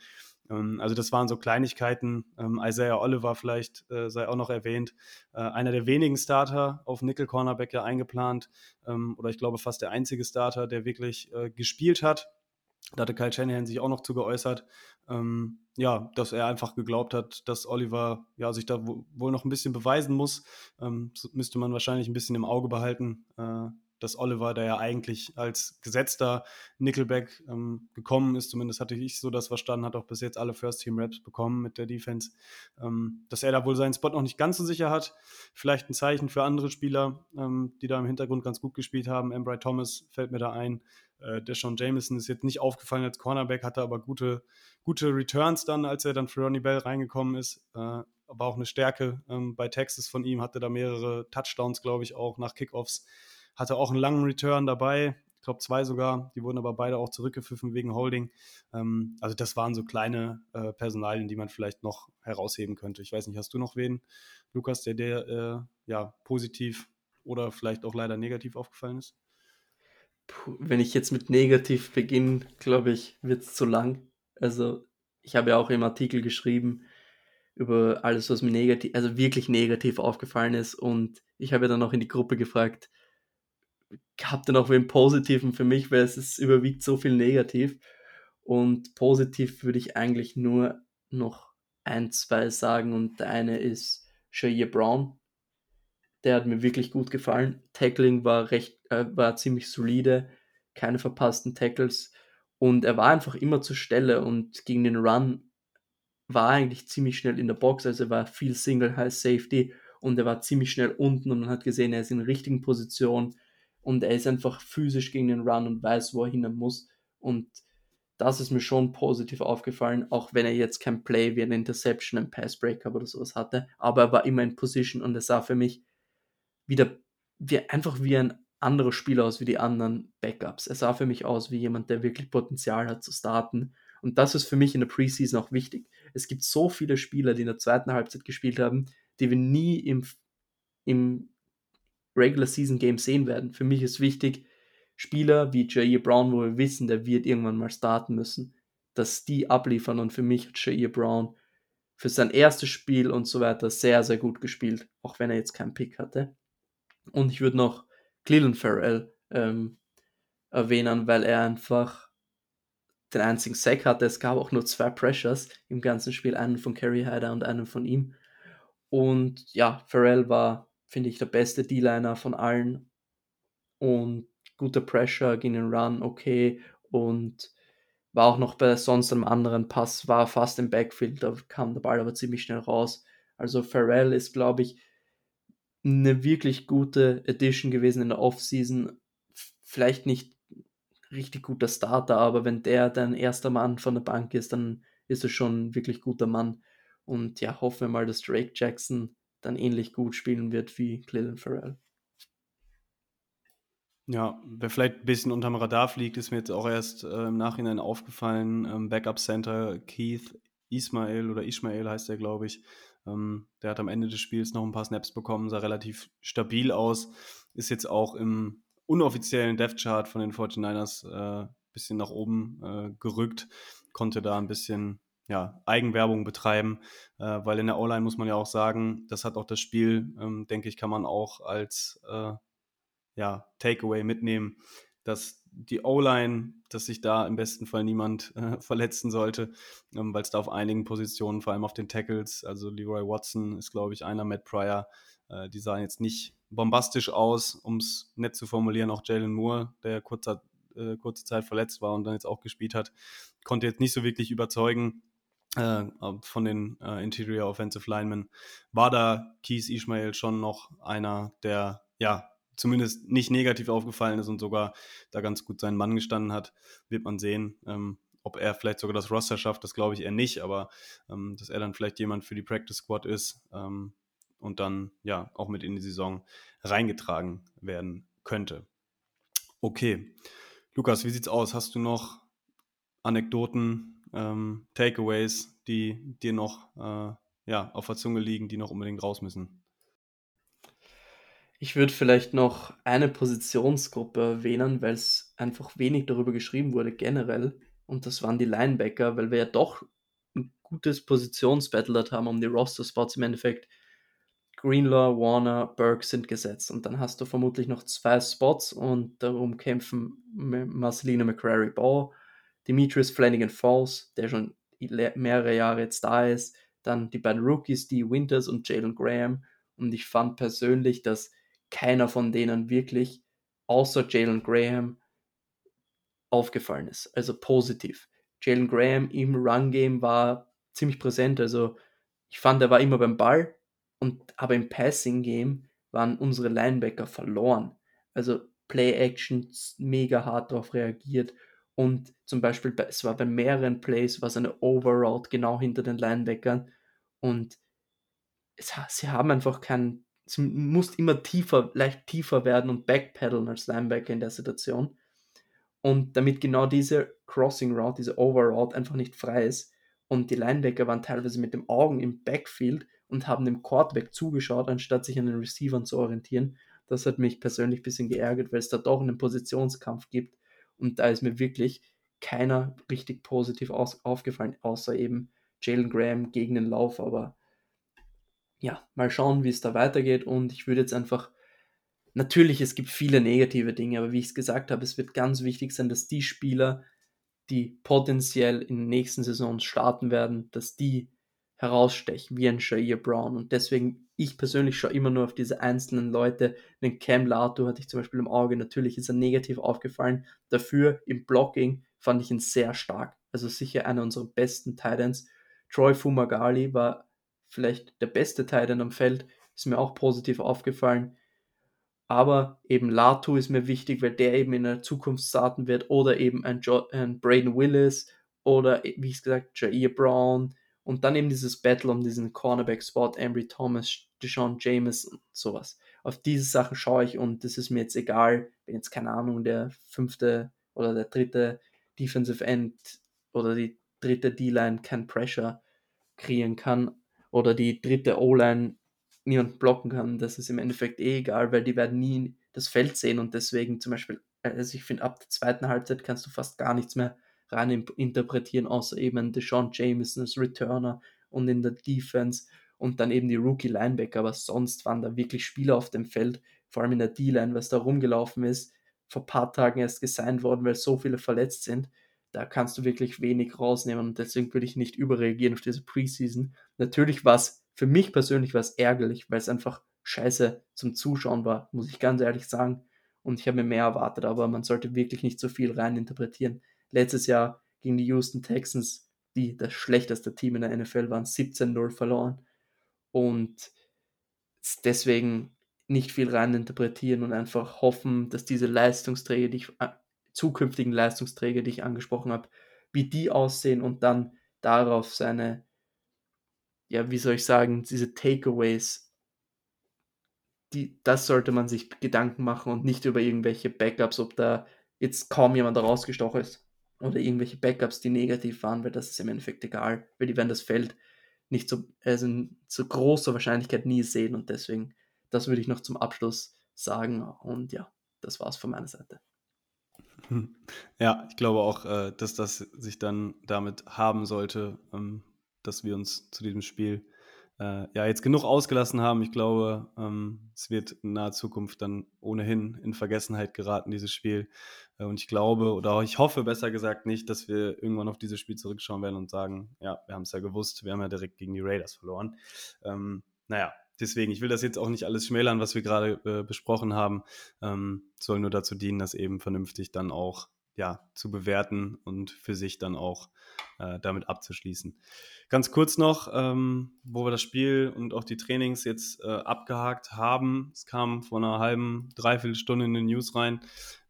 Ähm, also das waren so Kleinigkeiten. Ähm, Isaiah Oliver vielleicht äh, sei auch noch erwähnt. Äh, einer der wenigen Starter auf Nickel Cornerback ja eingeplant ähm, oder ich glaube fast der einzige Starter, der wirklich äh, gespielt hat. Da hatte Kyle Shanahan sich auch noch zu geäußert, ähm, ja, dass er einfach geglaubt hat, dass Oliver ja, sich da wohl noch ein bisschen beweisen muss. Ähm, müsste man wahrscheinlich ein bisschen im Auge behalten. Dass Oliver, der ja eigentlich als gesetzter Nickelback ähm, gekommen ist, zumindest hatte ich so das verstanden, hat auch bis jetzt alle First-Team-Raps bekommen mit der Defense, ähm, dass er da wohl seinen Spot noch nicht ganz so sicher hat. Vielleicht ein Zeichen für andere Spieler, ähm, die da im Hintergrund ganz gut gespielt haben. Embry Thomas fällt mir da ein. Äh, Sean Jameson ist jetzt nicht aufgefallen als Cornerback, hatte aber gute, gute Returns dann, als er dann für Ronnie Bell reingekommen ist. Äh, aber auch eine Stärke ähm, bei Texas von ihm, hatte da mehrere Touchdowns, glaube ich, auch nach Kickoffs. Hatte auch einen langen Return dabei, ich glaube zwei sogar. Die wurden aber beide auch zurückgepfiffen wegen Holding. Ähm, also das waren so kleine äh, Personalien, die man vielleicht noch herausheben könnte. Ich weiß nicht, hast du noch wen, Lukas, der dir äh, ja positiv oder vielleicht auch leider negativ aufgefallen ist? Puh, wenn ich jetzt mit negativ beginne, glaube ich, wird es zu lang. Also ich habe ja auch im Artikel geschrieben über alles, was mir negativ, also wirklich negativ aufgefallen ist. Und ich habe ja dann auch in die Gruppe gefragt, habt ihr noch wen Positiven für mich, weil es ist, überwiegt so viel negativ. Und positiv würde ich eigentlich nur noch ein, zwei sagen. Und der eine ist Jair Brown. Der hat mir wirklich gut gefallen. Tackling war recht, äh, war ziemlich solide, keine verpassten Tackles. Und er war einfach immer zur Stelle und gegen den Run war eigentlich ziemlich schnell in der Box. Also er war viel Single High Safety und er war ziemlich schnell unten und man hat gesehen, er ist in der richtigen Position und er ist einfach physisch gegen den Run und weiß, wo er hin muss. Und das ist mir schon positiv aufgefallen, auch wenn er jetzt kein Play wie ein Interception, ein Passbreaker oder sowas hatte. Aber er war immer in Position und er sah für mich wieder wie, einfach wie ein anderer Spieler aus wie die anderen Backups. Er sah für mich aus wie jemand, der wirklich Potenzial hat zu starten. Und das ist für mich in der Preseason auch wichtig. Es gibt so viele Spieler, die in der zweiten Halbzeit gespielt haben, die wir nie im, im Regular Season Game sehen werden. Für mich ist wichtig, Spieler wie Jair Brown, wo wir wissen, der wird irgendwann mal starten müssen, dass die abliefern. Und für mich hat Jair Brown für sein erstes Spiel und so weiter sehr, sehr gut gespielt, auch wenn er jetzt keinen Pick hatte. Und ich würde noch Cleveland Farrell ähm, erwähnen, weil er einfach den einzigen Sack hatte. Es gab auch nur zwei Pressures im ganzen Spiel, einen von Kerry Hyder und einen von ihm. Und ja, Farrell war finde ich, der beste D-Liner von allen. Und guter Pressure, ging den Run, okay. Und war auch noch bei sonst einem anderen Pass, war fast im Backfield, da kam der Ball aber ziemlich schnell raus. Also Pharrell ist, glaube ich, eine wirklich gute Edition gewesen in der Offseason. Vielleicht nicht richtig guter Starter, aber wenn der dein erster Mann von der Bank ist, dann ist er schon ein wirklich guter Mann. Und ja, hoffen wir mal, dass Drake Jackson dann ähnlich gut spielen wird wie Clellan Farrell. Ja, wer vielleicht ein bisschen unterm Radar fliegt, ist mir jetzt auch erst äh, im Nachhinein aufgefallen. Ähm, Backup Center Keith Ismail oder Ismail heißt er, glaube ich. Ähm, der hat am Ende des Spiels noch ein paar Snaps bekommen, sah relativ stabil aus. Ist jetzt auch im unoffiziellen Death Chart von den 49ers ein äh, bisschen nach oben äh, gerückt. Konnte da ein bisschen ja, Eigenwerbung betreiben, äh, weil in der O-Line muss man ja auch sagen, das hat auch das Spiel, ähm, denke ich, kann man auch als äh, ja, Takeaway mitnehmen, dass die O-Line, dass sich da im besten Fall niemand äh, verletzen sollte, ähm, weil es da auf einigen Positionen, vor allem auf den Tackles, also Leroy Watson ist, glaube ich, einer, Matt Pryor, äh, die sahen jetzt nicht bombastisch aus, um es nett zu formulieren, auch Jalen Moore, der kurzer, äh, kurze Zeit verletzt war und dann jetzt auch gespielt hat, konnte jetzt nicht so wirklich überzeugen äh, von den äh, Interior Offensive Linemen, war da Keith Ishmael schon noch einer, der ja zumindest nicht negativ aufgefallen ist und sogar da ganz gut seinen Mann gestanden hat, wird man sehen. Ähm, ob er vielleicht sogar das Roster schafft, das glaube ich eher nicht, aber ähm, dass er dann vielleicht jemand für die Practice Squad ist ähm, und dann ja auch mit in die Saison reingetragen werden könnte. Okay. Lukas, wie sieht's aus? Hast du noch Anekdoten, ähm, Takeaways, die dir noch äh, ja, auf der Zunge liegen, die noch unbedingt raus müssen? Ich würde vielleicht noch eine Positionsgruppe erwähnen, weil es einfach wenig darüber geschrieben wurde generell. Und das waren die Linebacker, weil wir ja doch ein gutes Positionsbattle dort haben um die Roster-Spots im Endeffekt. Greenlaw, Warner, Burke sind gesetzt. Und dann hast du vermutlich noch zwei Spots und darum kämpfen Marcelino McCrary Ball Demetrius Flanagan Falls, der schon mehrere Jahre jetzt da ist, dann die beiden Rookies, die Winters und Jalen Graham. Und ich fand persönlich, dass keiner von denen wirklich, außer Jalen Graham, aufgefallen ist. Also positiv. Jalen Graham im Run-Game war ziemlich präsent. Also ich fand, er war immer beim Ball. Und, aber im Passing-Game waren unsere Linebacker verloren. Also Play-Action mega hart darauf reagiert. Und zum Beispiel, es war bei mehreren Plays, war es eine Overroute genau hinter den Linebackern. Und es, sie haben einfach keinen, es muss immer tiefer, leicht tiefer werden und backpedalen als Linebacker in der Situation. Und damit genau diese Crossing Route, diese Overroute einfach nicht frei ist. Und die Linebacker waren teilweise mit dem Augen im Backfield und haben dem Quarterback zugeschaut, anstatt sich an den Receivern zu orientieren. Das hat mich persönlich ein bisschen geärgert, weil es da doch einen Positionskampf gibt. Und da ist mir wirklich keiner richtig positiv aus aufgefallen, außer eben Jalen Graham gegen den Lauf. Aber ja, mal schauen, wie es da weitergeht. Und ich würde jetzt einfach, natürlich, es gibt viele negative Dinge, aber wie ich es gesagt habe, es wird ganz wichtig sein, dass die Spieler, die potenziell in den nächsten Saisons starten werden, dass die herausstechen, wie ein Shair Brown. Und deswegen, ich persönlich schaue immer nur auf diese einzelnen Leute. Den Cam Lato hatte ich zum Beispiel im Auge. Natürlich ist er negativ aufgefallen. Dafür im Blocking fand ich ihn sehr stark. Also sicher einer unserer besten Titans. Troy Fumagali war vielleicht der beste Titan am Feld. Ist mir auch positiv aufgefallen. Aber eben Latu ist mir wichtig, weil der eben in der Zukunft starten wird. Oder eben ein, jo ein Braden Willis oder wie ich es gesagt, Jair Brown, und dann eben dieses Battle um diesen Cornerback-Spot, Ambry Thomas, Deshaun Jameson, sowas. Auf diese Sachen schaue ich und das ist mir jetzt egal, wenn jetzt keine Ahnung, der fünfte oder der dritte Defensive End oder die dritte D-Line kein Pressure kreieren kann oder die dritte O-Line niemand blocken kann. Das ist im Endeffekt eh egal, weil die werden nie das Feld sehen und deswegen zum Beispiel, also ich finde, ab der zweiten Halbzeit kannst du fast gar nichts mehr rein interpretieren, außer eben Deshaun Jameson als Returner und in der Defense und dann eben die Rookie-Linebacker, aber sonst waren da wirklich Spieler auf dem Feld, vor allem in der D-Line, was da rumgelaufen ist, vor ein paar Tagen erst gesigned worden, weil so viele verletzt sind. Da kannst du wirklich wenig rausnehmen und deswegen würde ich nicht überreagieren auf diese Preseason. Natürlich war es für mich persönlich was ärgerlich, weil es einfach scheiße zum Zuschauen war, muss ich ganz ehrlich sagen. Und ich habe mir mehr erwartet, aber man sollte wirklich nicht so viel rein interpretieren letztes Jahr gegen die Houston Texans, die das schlechteste Team in der NFL waren, 17-0 verloren. Und deswegen nicht viel rein interpretieren und einfach hoffen, dass diese Leistungsträger, die ich, äh, zukünftigen Leistungsträger, die ich angesprochen habe, wie die aussehen und dann darauf seine, ja, wie soll ich sagen, diese Takeaways, die, das sollte man sich Gedanken machen und nicht über irgendwelche Backups, ob da jetzt kaum jemand rausgestochen ist oder irgendwelche Backups, die negativ waren, weil das ist im Endeffekt egal, weil die werden das Feld nicht so, also in so großer Wahrscheinlichkeit nie sehen und deswegen, das würde ich noch zum Abschluss sagen und ja, das war's von meiner Seite. Ja, ich glaube auch, äh, dass das sich dann damit haben sollte, ähm, dass wir uns zu diesem Spiel äh, ja jetzt genug ausgelassen haben. Ich glaube, ähm, es wird in naher Zukunft dann ohnehin in Vergessenheit geraten, dieses Spiel. Äh, und ich glaube, oder ich hoffe besser gesagt nicht, dass wir irgendwann auf dieses Spiel zurückschauen werden und sagen, ja, wir haben es ja gewusst, wir haben ja direkt gegen die Raiders verloren. Ähm, naja, deswegen, ich will das jetzt auch nicht alles schmälern, was wir gerade äh, besprochen haben. Ähm, soll nur dazu dienen, das eben vernünftig dann auch ja, zu bewerten und für sich dann auch äh, damit abzuschließen. Ganz kurz noch, ähm, wo wir das Spiel und auch die Trainings jetzt äh, abgehakt haben. Es kam vor einer halben, dreiviertel Stunde in den News rein.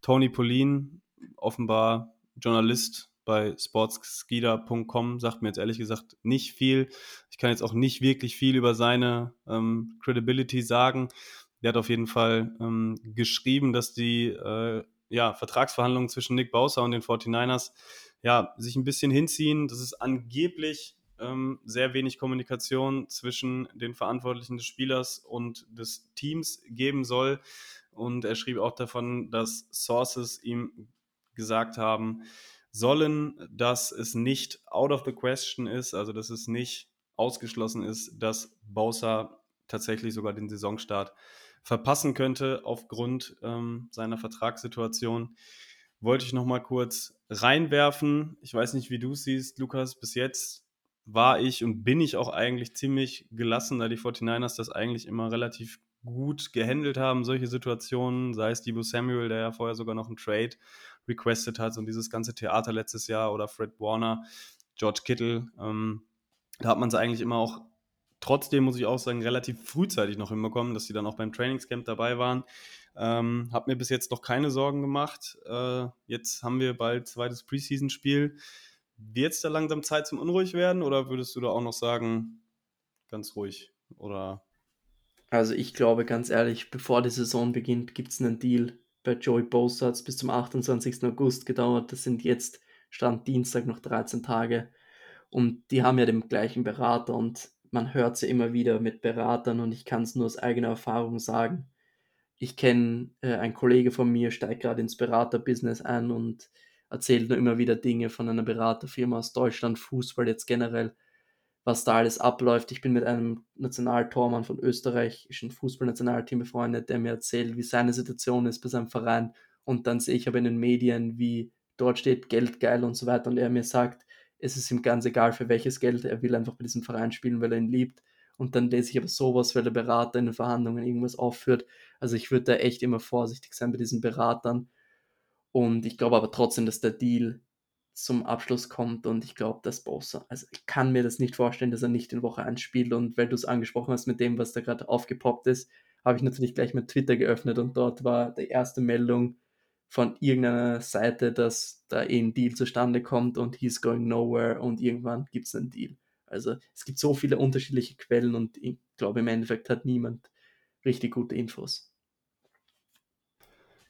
Tony Polin, offenbar Journalist bei sportskeeda.com, sagt mir jetzt ehrlich gesagt nicht viel. Ich kann jetzt auch nicht wirklich viel über seine ähm, Credibility sagen. Der hat auf jeden Fall ähm, geschrieben, dass die äh, ja, Vertragsverhandlungen zwischen Nick Bowser und den 49ers ja, sich ein bisschen hinziehen. Das ist angeblich ähm, sehr wenig Kommunikation zwischen den Verantwortlichen des Spielers und des Teams geben soll. Und er schrieb auch davon, dass Sources ihm gesagt haben sollen, dass es nicht out of the question ist, also dass es nicht ausgeschlossen ist, dass Bowser tatsächlich sogar den Saisonstart verpassen könnte aufgrund ähm, seiner Vertragssituation. wollte ich noch mal kurz reinwerfen. Ich weiß nicht, wie du es siehst, Lukas. Bis jetzt war ich und bin ich auch eigentlich ziemlich gelassen, da die 49ers das eigentlich immer relativ gut gehandelt haben, solche Situationen, sei es Debo Samuel, der ja vorher sogar noch einen Trade requested hat und dieses ganze Theater letztes Jahr oder Fred Warner, George Kittle, ähm, da hat man es eigentlich immer auch trotzdem, muss ich auch sagen, relativ frühzeitig noch hinbekommen, dass sie dann auch beim Trainingscamp dabei waren. Ähm, hab mir bis jetzt noch keine Sorgen gemacht. Äh, jetzt haben wir bald zweites Preseason-Spiel. Wird es da langsam Zeit zum unruhig werden oder würdest du da auch noch sagen, ganz ruhig? Oder also ich glaube ganz ehrlich, bevor die Saison beginnt, gibt es einen Deal. Bei Joey Bosa hat bis zum 28. August gedauert. Das sind jetzt, Stand Dienstag, noch 13 Tage. Und die haben ja den gleichen Berater und man hört sie immer wieder mit Beratern und ich kann es nur aus eigener Erfahrung sagen. Ich kenne, äh, ein Kollege von mir steigt gerade ins Beraterbusiness ein und erzählt nur immer wieder Dinge von einer Beraterfirma aus Deutschland, Fußball jetzt generell was da alles abläuft. Ich bin mit einem Nationaltormann von österreichischen Fußballnationalteam befreundet, der mir erzählt, wie seine Situation ist bei seinem Verein. Und dann sehe ich aber in den Medien, wie dort steht Geld geil und so weiter. Und er mir sagt, es ist ihm ganz egal für welches Geld, er will einfach bei diesem Verein spielen, weil er ihn liebt. Und dann lese ich aber sowas, weil der Berater in den Verhandlungen irgendwas aufführt. Also ich würde da echt immer vorsichtig sein bei diesen Beratern. Und ich glaube aber trotzdem, dass der Deal zum Abschluss kommt und ich glaube, dass Bosa, also ich kann mir das nicht vorstellen, dass er nicht in Woche 1 spielt und weil du es angesprochen hast mit dem, was da gerade aufgepoppt ist, habe ich natürlich gleich mit Twitter geöffnet und dort war die erste Meldung von irgendeiner Seite, dass da eh ein Deal zustande kommt und he's going nowhere und irgendwann gibt es einen Deal. Also es gibt so viele unterschiedliche Quellen und ich glaube im Endeffekt hat niemand richtig gute Infos.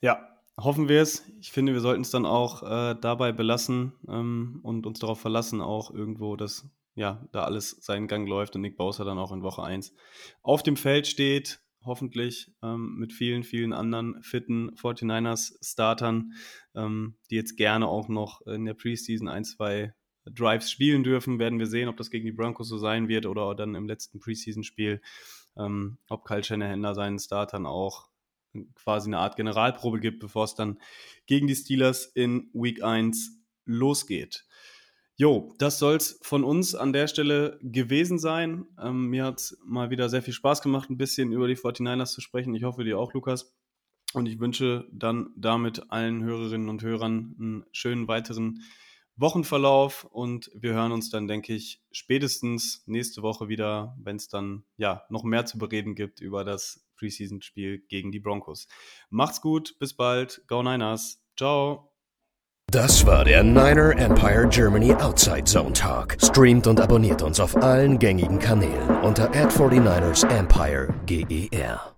Ja, hoffen wir es. Ich finde, wir sollten es dann auch äh, dabei belassen ähm, und uns darauf verlassen, auch irgendwo, dass ja, da alles seinen Gang läuft und Nick Bowser dann auch in Woche 1 auf dem Feld steht, hoffentlich ähm, mit vielen, vielen anderen fitten 49ers-Startern, ähm, die jetzt gerne auch noch in der Preseason ein, zwei Drives spielen dürfen. Werden wir sehen, ob das gegen die Broncos so sein wird oder dann im letzten Preseason-Spiel, ähm, ob Kyle Shanahan da seinen Startern auch quasi eine Art Generalprobe gibt, bevor es dann gegen die Steelers in Week 1 losgeht. Jo, das soll es von uns an der Stelle gewesen sein. Ähm, mir hat es mal wieder sehr viel Spaß gemacht, ein bisschen über die 49ers zu sprechen. Ich hoffe dir auch, Lukas. Und ich wünsche dann damit allen Hörerinnen und Hörern einen schönen weiteren Wochenverlauf und wir hören uns dann, denke ich, spätestens nächste Woche wieder, wenn es dann ja noch mehr zu bereden gibt über das Preseason-Spiel gegen die Broncos. Macht's gut, bis bald, Go Niners, ciao. Das war der Niner Empire Germany Outside Zone Talk. Streamt und abonniert uns auf allen gängigen Kanälen unter ad 49 ersempireger